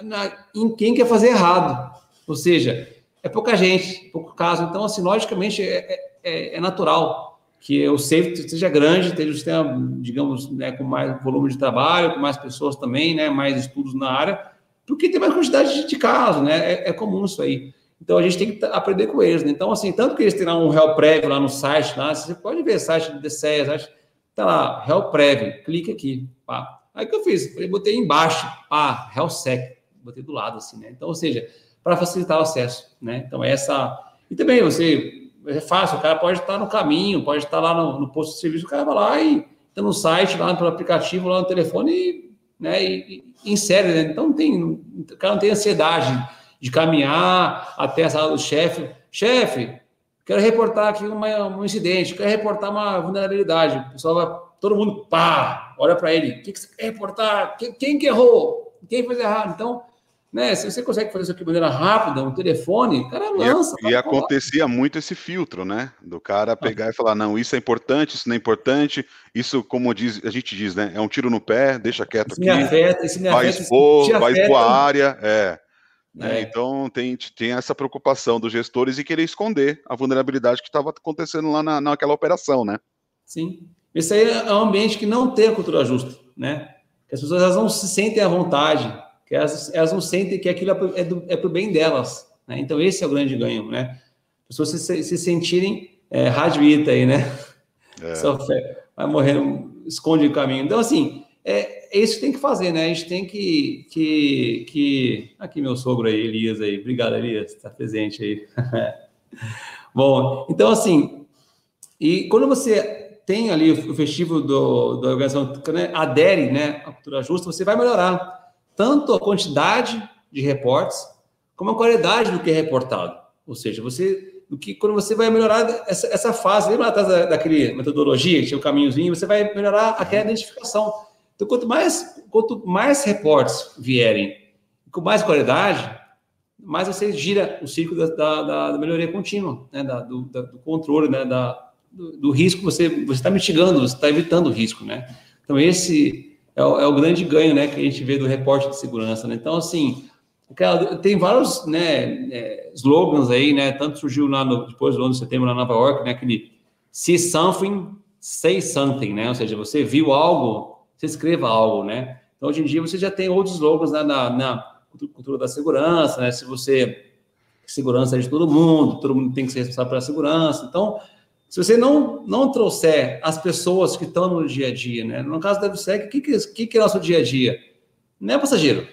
na, em quem quer fazer errado. Ou seja, é pouca gente, pouco caso. Então, assim, logicamente, é, é, é natural que o safety seja grande, esteja um sistema, digamos, né, com mais volume de trabalho, com mais pessoas também, né, mais estudos na área, porque tem mais quantidade de, de casos, né, é, é, comum isso aí. Então, a gente tem que aprender com eles, né? Então, assim, tanto que eles têm um réu prévio lá no site, lá, você pode ver site do DCES, tá lá, réu prévio, clica aqui, pá. Aí que eu fiz? Eu botei embaixo, pá, réu sec, botei do lado, assim, né? Então, ou seja, para facilitar o acesso, né? Então, essa. E também você. É fácil, o cara pode estar no caminho, pode estar lá no, no posto de serviço, o cara vai lá e está no site, lá no aplicativo, lá no telefone e, né, e, e insere, né? Então, tem, o cara não tem ansiedade de caminhar até a sala do chefe. Chefe, quero reportar aqui uma, um incidente, quero reportar uma vulnerabilidade. O pessoal vai, todo mundo, pá, olha para ele. O que, que você quer reportar? Quem, quem que errou? Quem fez errado? Então, né? Se você consegue fazer isso aqui de maneira rápida, um telefone, o cara lança. E, e acontecia muito esse filtro, né? Do cara pegar ah. e falar, não, isso é importante, isso não é importante, isso, como diz, a gente diz, né? É um tiro no pé, deixa quieto isso aqui. Me afeta, isso me vai afeta, expor, vai expor a área, é. Né? É. Então tem, tem essa preocupação dos gestores e querer esconder a vulnerabilidade que estava acontecendo lá na, naquela operação, né? Sim. Esse aí é um ambiente que não tem a cultura justa, né? Que as pessoas elas não se sentem à vontade que elas, elas não sentem que aquilo é, é, é para o bem delas. Né? Então, esse é o grande ganho, né? As pessoas se, se sentirem é, aí, né? É. Sofre, vai morrendo, esconde o caminho. Então, assim, é, isso que tem que fazer, né? A gente tem que, que, que... Aqui meu sogro aí, Elias aí. Obrigado, Elias, está presente aí. Bom, então, assim, e quando você tem ali o festivo do, da organização, né, adere né, à cultura justa, você vai melhorar tanto a quantidade de reportes como a qualidade do que é reportado. Ou seja, você, que quando você vai melhorar essa, essa fase, lembra atrás da, daquele metodologia, que tinha o caminhozinho, você vai melhorar aquela identificação. Então, quanto mais, quanto mais reportes vierem com mais qualidade, mais você gira o ciclo da, da, da melhoria contínua, né? da, do, da, do, controle, né? da, do, do risco, você está mitigando, você está evitando o risco. Né? Então, esse é o, é o, grande ganho né, que a gente vê do reporte de segurança. Né? Então, assim, tem vários né, é, slogans aí, né? Tanto surgiu lá no, depois do ano de setembro na Nova York, né? Aquele see something, say something, né? Ou seja, você viu algo, você escreva algo, né? Então, hoje em dia, você já tem outros logos né, na, na cultura da segurança, né? Se você segurança é de todo mundo, todo mundo tem que ser responsável pela segurança. Então, se você não, não trouxer as pessoas que estão no dia a dia, né? No caso da DevSec, o que, que, que é nosso dia a dia? Não é passageiro.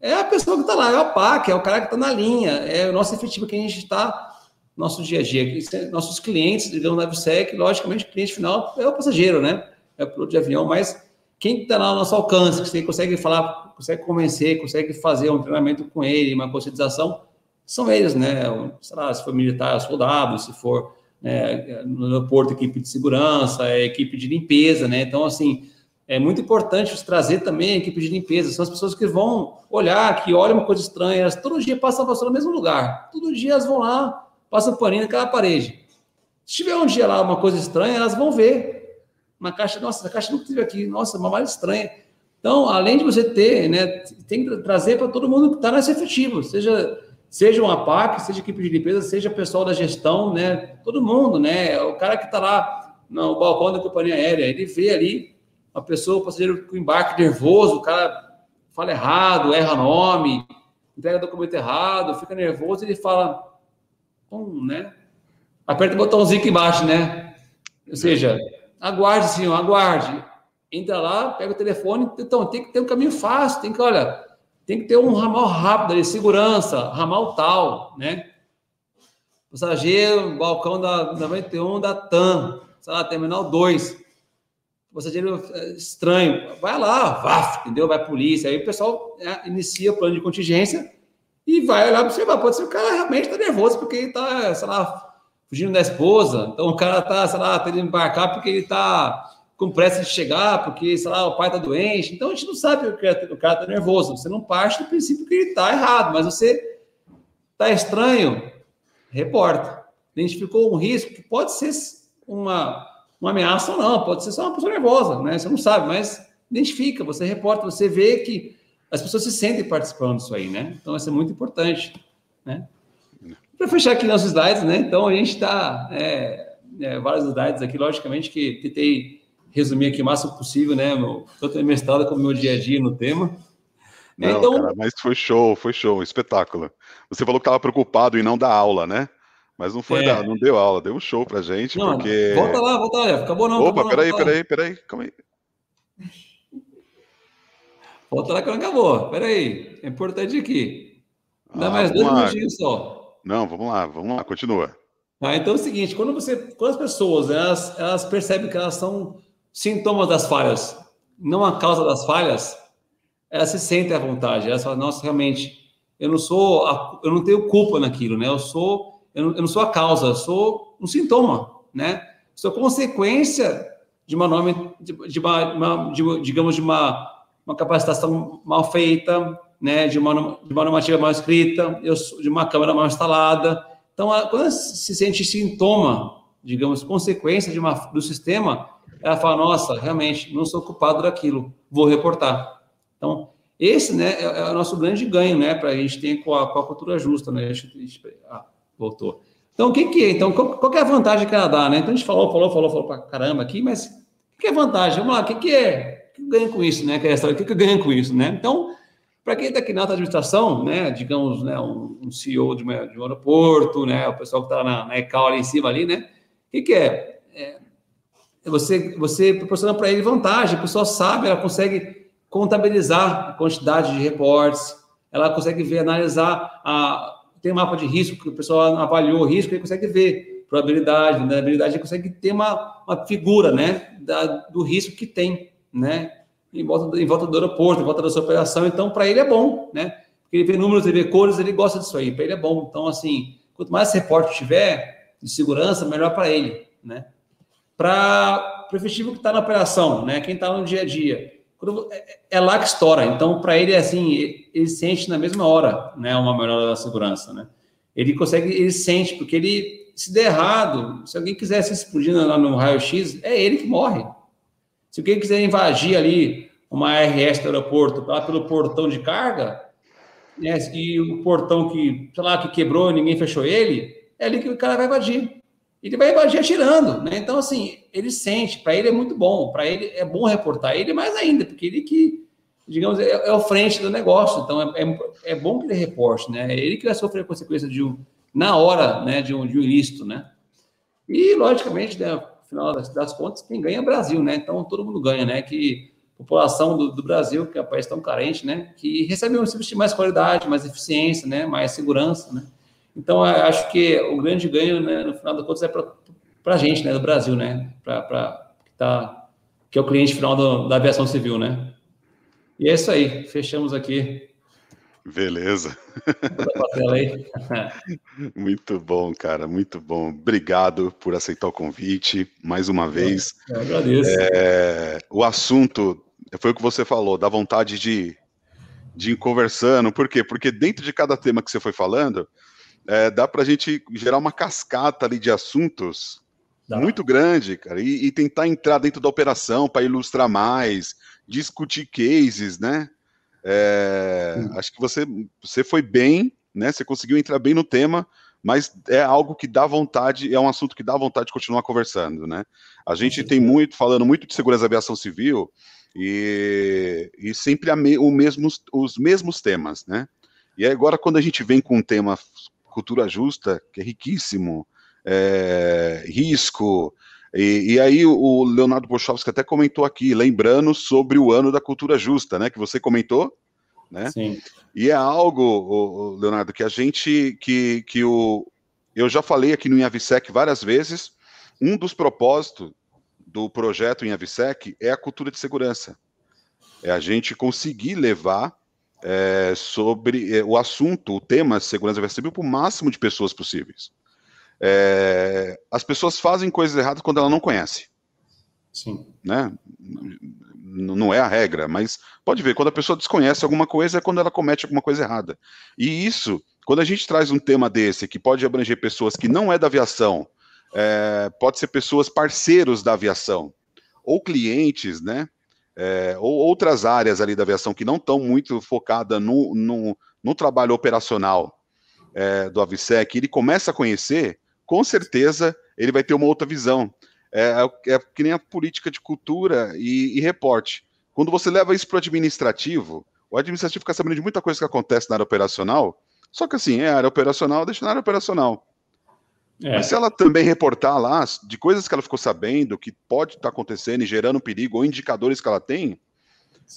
É a pessoa que está lá, é o PAC, é o cara que está na linha, é o nosso efetivo que a gente está no nosso dia a dia. Nossos clientes, digamos, na DevSec, logicamente, o cliente final é o passageiro, né? É o piloto de avião, mas quem está lá no nosso alcance, que você consegue falar, consegue convencer, consegue fazer um treinamento com ele, uma conscientização, são eles, né? Sei lá, se for militar, soldado, se for né, no aeroporto, equipe de segurança, é equipe de limpeza, né? Então, assim, é muito importante trazer também a equipe de limpeza. São as pessoas que vão olhar, que olham uma coisa estranha, elas todo dia passam, passam no mesmo lugar. Todo dia elas vão lá, passam paninho naquela parede. Se tiver um dia lá uma coisa estranha, elas vão ver. Uma caixa, nossa, essa caixa não teve aqui, nossa, uma malha estranha. Então, além de você ter, né, tem que trazer para todo mundo que está nesse efetivo, seja seja uma PAC, seja equipe de limpeza, seja pessoal da gestão, né? Todo mundo, né? O cara que está lá no balcão da companhia aérea, ele vê ali uma pessoa, o passageiro com embarque nervoso, o cara fala errado, erra nome, entrega documento errado, fica nervoso, ele fala, hum, né? Aperta o botãozinho aqui embaixo, né? Ou seja, aguarde, senhor, aguarde. Entra lá, pega o telefone, então tem que ter um caminho fácil, tem que, olha, tem que ter um ramal rápido ali, segurança, ramal tal, né? Passageiro, balcão da 91 da TAM, sei lá, terminal 2. Passageiro é, estranho, vai lá, vaf, entendeu? Vai polícia, aí o pessoal né, inicia o plano de contingência e vai lá observar. Pode ser que o cara realmente está nervoso porque está, sei lá, fugindo da esposa, então o cara está, sei lá, tendo que embarcar porque ele está com pressa de chegar, porque, sei lá, o pai está doente. Então a gente não sabe o que o cara está nervoso. Você não parte do princípio que ele está errado, mas você está estranho, reporta. Identificou um risco que pode ser uma, uma ameaça ou não, pode ser só uma pessoa nervosa, né? Você não sabe, mas identifica, você reporta, você vê que as pessoas se sentem participando disso aí, né? Então isso é muito importante, né? Para fechar aqui nossos slides, né? Então a gente está é, é, vários slides aqui, logicamente que tentei resumir aqui o máximo possível, né? Meu, tanto a mestrado como meu dia a dia no tema. Não, então, cara, mas foi show, foi show, espetáculo. Você falou que estava preocupado em não dar aula, né? Mas não foi, é. dar, não deu aula, deu um show pra gente, não, porque... Volta lá, volta lá, acabou não. Opa, acabou, peraí, não, peraí, peraí, calma aí. Volta lá que não acabou, peraí, é importante aqui. Dá ah, mais dois minutinhos só. Não, vamos lá, vamos lá, continua. Ah, então é o seguinte, quando você, quando as pessoas, elas, elas percebem que elas são sintomas das falhas, não a causa das falhas, elas se sentem à vontade. Elas falam, nossa, realmente, eu não sou, a, eu não tenho culpa naquilo, né? Eu sou, eu não, eu não, sou a causa, eu sou um sintoma, né? Sou consequência de uma norma, de, de, uma, uma de, digamos, de uma, uma capacitação mal feita, né? De uma, de uma normativa mal escrita, eu, de uma câmera mal instalada. Então, quando se sente sintoma, digamos, consequência de uma, do sistema, ela fala, nossa, realmente, não sou culpado daquilo, vou reportar. Então, esse né, é, é o nosso grande ganho, né, para a gente ter com a, com a cultura justa, né? Ah, voltou. Então, o que, que é? Então, qual, qual é a vantagem que ela dá, né? Então, a gente falou, falou, falou, falou para caramba aqui, mas o que é vantagem? Vamos lá, o que, que é? O que ganha com isso, né? É o que, que ganha com isso, né? Então, para quem está aqui na alta administração, né, digamos, né, um, um CEO de, uma, de, um aeroporto, né, o pessoal que está na, na ECAL ali em cima ali, né, o que, que é? é? você, você proporciona para ele vantagem, a pessoa sabe, ela consegue contabilizar a quantidade de reportes, ela consegue ver, analisar, a, tem um mapa de risco, que o pessoal avaliou o risco, ele consegue ver probabilidade, vulnerabilidade, ele consegue ter uma, uma figura, né, da, do risco que tem, né, em volta, em volta do aeroporto, em volta da sua operação, então, para ele é bom, né, porque ele vê números, ele vê cores, ele gosta disso aí, para ele é bom, então, assim, quanto mais reporte tiver de segurança, melhor para ele, né, para o efetivo que está na operação, né? Quem está no dia a dia. É, é lá que estoura. Então, para ele, assim, ele sente na mesma hora, né? Uma melhora da segurança, né? Ele consegue, ele sente, porque ele, se der errado, se alguém quiser se explodir lá no raio-x, é ele que morre. Se alguém quiser invadir ali uma RS do aeroporto, lá pelo portão de carga, né, e o portão que, sei lá, que quebrou ninguém fechou ele, é ali que o cara vai invadir ele vai invadir atirando, né? Então, assim, ele sente, para ele é muito bom, para ele é bom reportar ele mais ainda, porque ele que digamos, é, é o frente do negócio. Então, é, é, é, bom que ele reporte, né? É ele que vai sofrer a consequência de um, na hora, né, de um, de um ilícito, né? E, logicamente, né, no final das, contas, quem ganha é o Brasil, né? Então, todo mundo ganha, né? Que população do, do Brasil, que é um país tão carente, né? Que recebe um serviço de mais qualidade, mais eficiência, né? Mais segurança, né? Então, acho que o grande ganho, né, no final das contas, é para a gente, né? Do Brasil, né? Para que, tá, que é o cliente final do, da aviação civil, né? E é isso aí, fechamos aqui. Beleza. muito bom, cara, muito bom. Obrigado por aceitar o convite mais uma vez. Eu agradeço. É, o assunto foi o que você falou, dá vontade de, de ir conversando. Por quê? Porque dentro de cada tema que você foi falando, é, dá para a gente gerar uma cascata ali de assuntos dá. muito grande, cara, e, e tentar entrar dentro da operação para ilustrar mais, discutir cases, né? É, acho que você, você foi bem, né? Você conseguiu entrar bem no tema, mas é algo que dá vontade, é um assunto que dá vontade de continuar conversando, né? A gente tem muito, falando muito de segurança da aviação civil e, e sempre me, o mesmos, os mesmos temas, né? E agora, quando a gente vem com um tema cultura justa, que é riquíssimo, é, risco, e, e, aí o Leonardo Bochowski até comentou aqui, lembrando sobre o ano da cultura justa, né? Que você comentou, né? Sim. E é algo, Leonardo, que a gente, que, que o, eu já falei aqui no Inhavisec várias vezes, um dos propósitos do projeto Inhavisec é a cultura de segurança. É a gente conseguir levar é, sobre é, o assunto, o tema segurança civil para o máximo de pessoas possíveis. É, as pessoas fazem coisas erradas quando ela não conhece. Sim. Né? Não é a regra, mas pode ver, quando a pessoa desconhece alguma coisa é quando ela comete alguma coisa errada. E isso, quando a gente traz um tema desse, que pode abranger pessoas que não é da aviação, é, pode ser pessoas parceiros da aviação, ou clientes, né? É, ou outras áreas ali da aviação que não estão muito focadas no, no, no, trabalho operacional é, do Avisec, ele começa a conhecer, com certeza ele vai ter uma outra visão. É, é que nem a política de cultura e, e reporte. Quando você leva isso para o administrativo, o administrativo fica sabendo de muita coisa que acontece na área operacional, só que assim, é área operacional, deixa na área operacional. É. Mas se ela também reportar lá de coisas que ela ficou sabendo, que pode estar tá acontecendo e gerando perigo, ou indicadores que ela tem,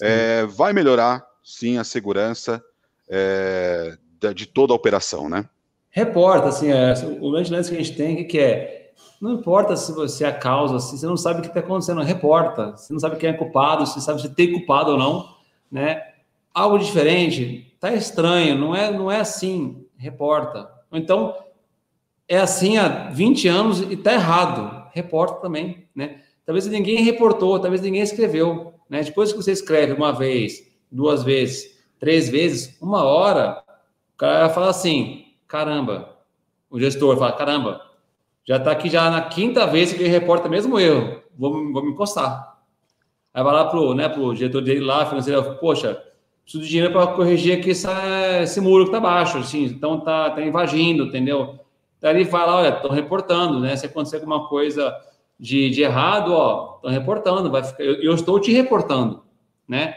é, vai melhorar, sim, a segurança é, de toda a operação, né? Reporta, assim, é, o grande lance que a gente tem que é, não importa se você é a causa, se você não sabe o que está acontecendo, reporta. Você não sabe quem é culpado, se sabe se tem culpado ou não, né? Algo diferente, tá estranho, não é, não é assim, reporta. Ou então, é assim há 20 anos e tá errado, reporta também, né? Talvez ninguém reportou, talvez ninguém escreveu, né? Depois que você escreve uma vez, duas vezes, três vezes, uma hora, o cara vai falar assim, caramba, o gestor fala, caramba, já está aqui já na quinta vez que ele reporta mesmo erro, vou, vou me encostar. Aí vai lá pro, né, pro diretor dele lá, financeiro, poxa, preciso de dinheiro para corrigir aqui essa, esse muro que está baixo, assim, então tá, tá invadindo, entendeu? Daí ele fala, olha, estão reportando, né? Se acontecer alguma coisa de, de errado, ó, estão reportando, vai ficar, eu, eu, estou te reportando, né?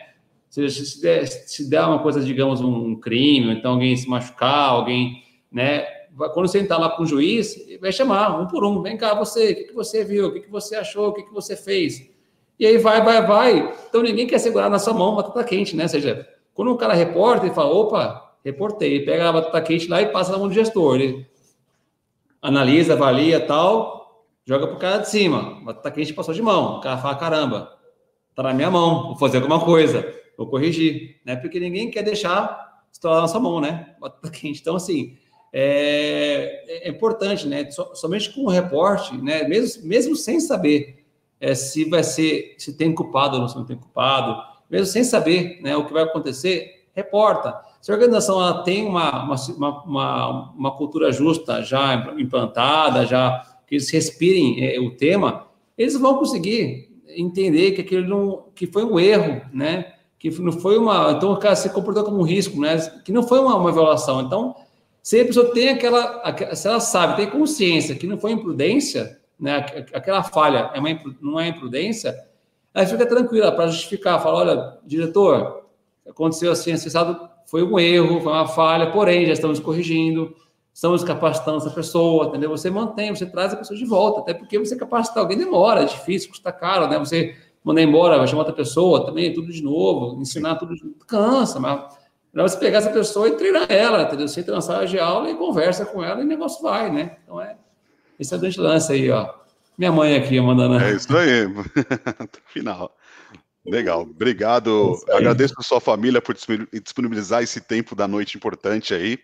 Se, se, der, se der uma coisa, digamos, um crime, então alguém se machucar, alguém né? Quando você entrar lá com o juiz, vai chamar um por um, vem cá você, o que, que você viu, o que, que você achou, o que, que você fez? E aí vai, vai, vai. Então ninguém quer segurar na sua mão batata quente, né? Ou seja, quando o cara reporta, ele fala, opa, reportei, ele pega a batata quente lá e passa na mão do gestor. Ele analisa, avalia tal, joga pro cara de cima. Batata quente passou de mão. O cara fala, caramba, tá na minha mão, vou fazer alguma coisa, vou corrigir, né? Porque ninguém quer deixar estourar na sua mão, né? Batata quente. Então, assim, é, é importante, né? somente com o reporte, né? Mesmo, mesmo sem saber é, se vai ser, se tem culpado ou não, se não tem culpado, mesmo sem saber né, o que vai acontecer, reporta. Se a organização ela tem uma, uma, uma, uma cultura justa já implantada, já que eles respirem é, o tema, eles vão conseguir entender que aquilo não, que foi um erro, né? Que não foi uma, então o cara se comportou como um risco, né? Que não foi uma, uma violação. Então se a pessoa tem aquela, se ela sabe, tem consciência que não foi imprudência, né, aquela falha é uma, não é imprudência, aí fica tranquila para justificar, fala, olha, diretor, aconteceu assim, acessado, foi um erro, foi uma falha, porém, já estamos corrigindo, estamos capacitando essa pessoa, entendeu? Você mantém, você traz a pessoa de volta, até porque você capacitar alguém demora, é difícil, custa caro, né? Você mandar embora, vai chamar outra pessoa, também tudo de novo, ensinar tudo, cansa, mas melhor você pegar essa pessoa e treinar ela, entendeu? Você entra na sala de aula e conversa com ela e o negócio vai, né? Então é esse é o grande lance aí, ó. Minha mãe aqui mandando. É isso aí. Final. Legal, obrigado. É Agradeço a sua família por disponibilizar esse tempo da noite importante aí,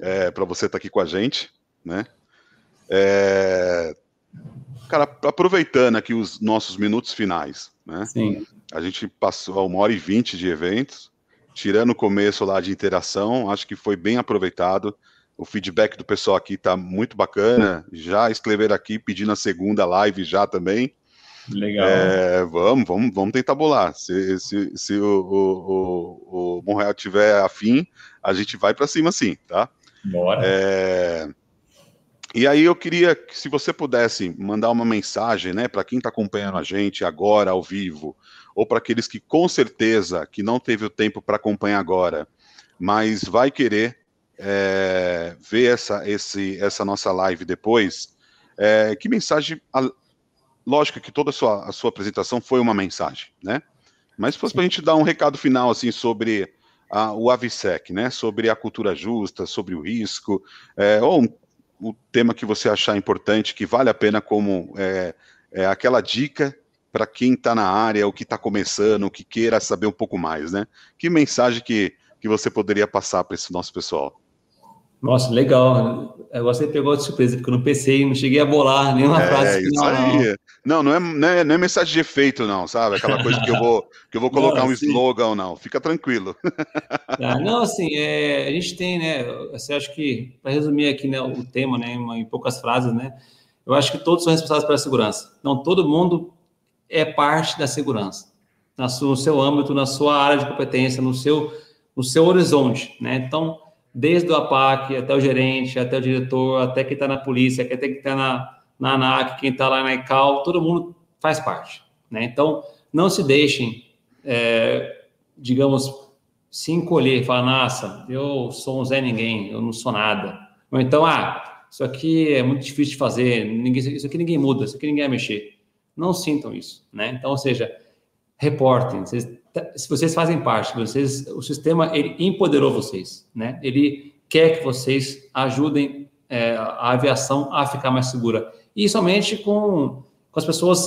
é, para você estar tá aqui com a gente, né? É, cara, aproveitando aqui os nossos minutos finais, né? Sim. A gente passou uma hora e vinte de eventos, tirando o começo lá de interação, acho que foi bem aproveitado. O feedback do pessoal aqui está muito bacana. Já escrever aqui pedindo a segunda live já também. Legal. É, vamos, vamos, vamos tentar bolar. Se, se, se o, o, o, Monreal tiver afim, a gente vai para cima sim, tá? Bora. É... E aí eu queria que se você pudesse mandar uma mensagem, né, para quem está acompanhando a gente agora ao vivo, ou para aqueles que com certeza que não teve o tempo para acompanhar agora, mas vai querer é, ver essa, esse, essa nossa live depois, é, que mensagem lógico que toda a sua, a sua apresentação foi uma mensagem, né? Mas se fosse para a gente dar um recado final assim sobre a, o AVSEC, né? Sobre a cultura justa, sobre o risco, é, ou um, o tema que você achar importante, que vale a pena como é, é aquela dica para quem está na área, ou que está começando, que queira saber um pouco mais, né? Que mensagem que, que você poderia passar para esse nosso pessoal? Nossa, legal. Você pegou de surpresa, porque eu não pensei, não cheguei a bolar nenhuma é, frase final. Aí. Não, não é, não é, não, é, mensagem de efeito, não, sabe? Aquela coisa que eu vou, que eu vou colocar não, um slogan, não. Fica tranquilo. Ah, não, assim, é, a gente tem, né? Você acha que, para resumir aqui né, o tema, né, em poucas frases, né? Eu acho que todos são responsáveis pela segurança. Não, todo mundo é parte da segurança. no seu âmbito, na sua área de competência, no seu, no seu horizonte, né? Então, desde o APAC até o gerente, até o diretor, até quem está na polícia, até quem está na, na ANAC, quem está lá na ICAO, todo mundo faz parte. Né? Então, não se deixem, é, digamos, se encolher, falar, nossa, eu sou um Zé Ninguém, eu não sou nada. Ou então, ah, isso aqui é muito difícil de fazer, ninguém, isso aqui ninguém muda, isso aqui ninguém vai mexer. Não sintam isso, né? Então, ou seja, reportem, vocês se vocês fazem parte, vocês, o sistema ele empoderou vocês, né? Ele quer que vocês ajudem é, a aviação a ficar mais segura e somente com, com as pessoas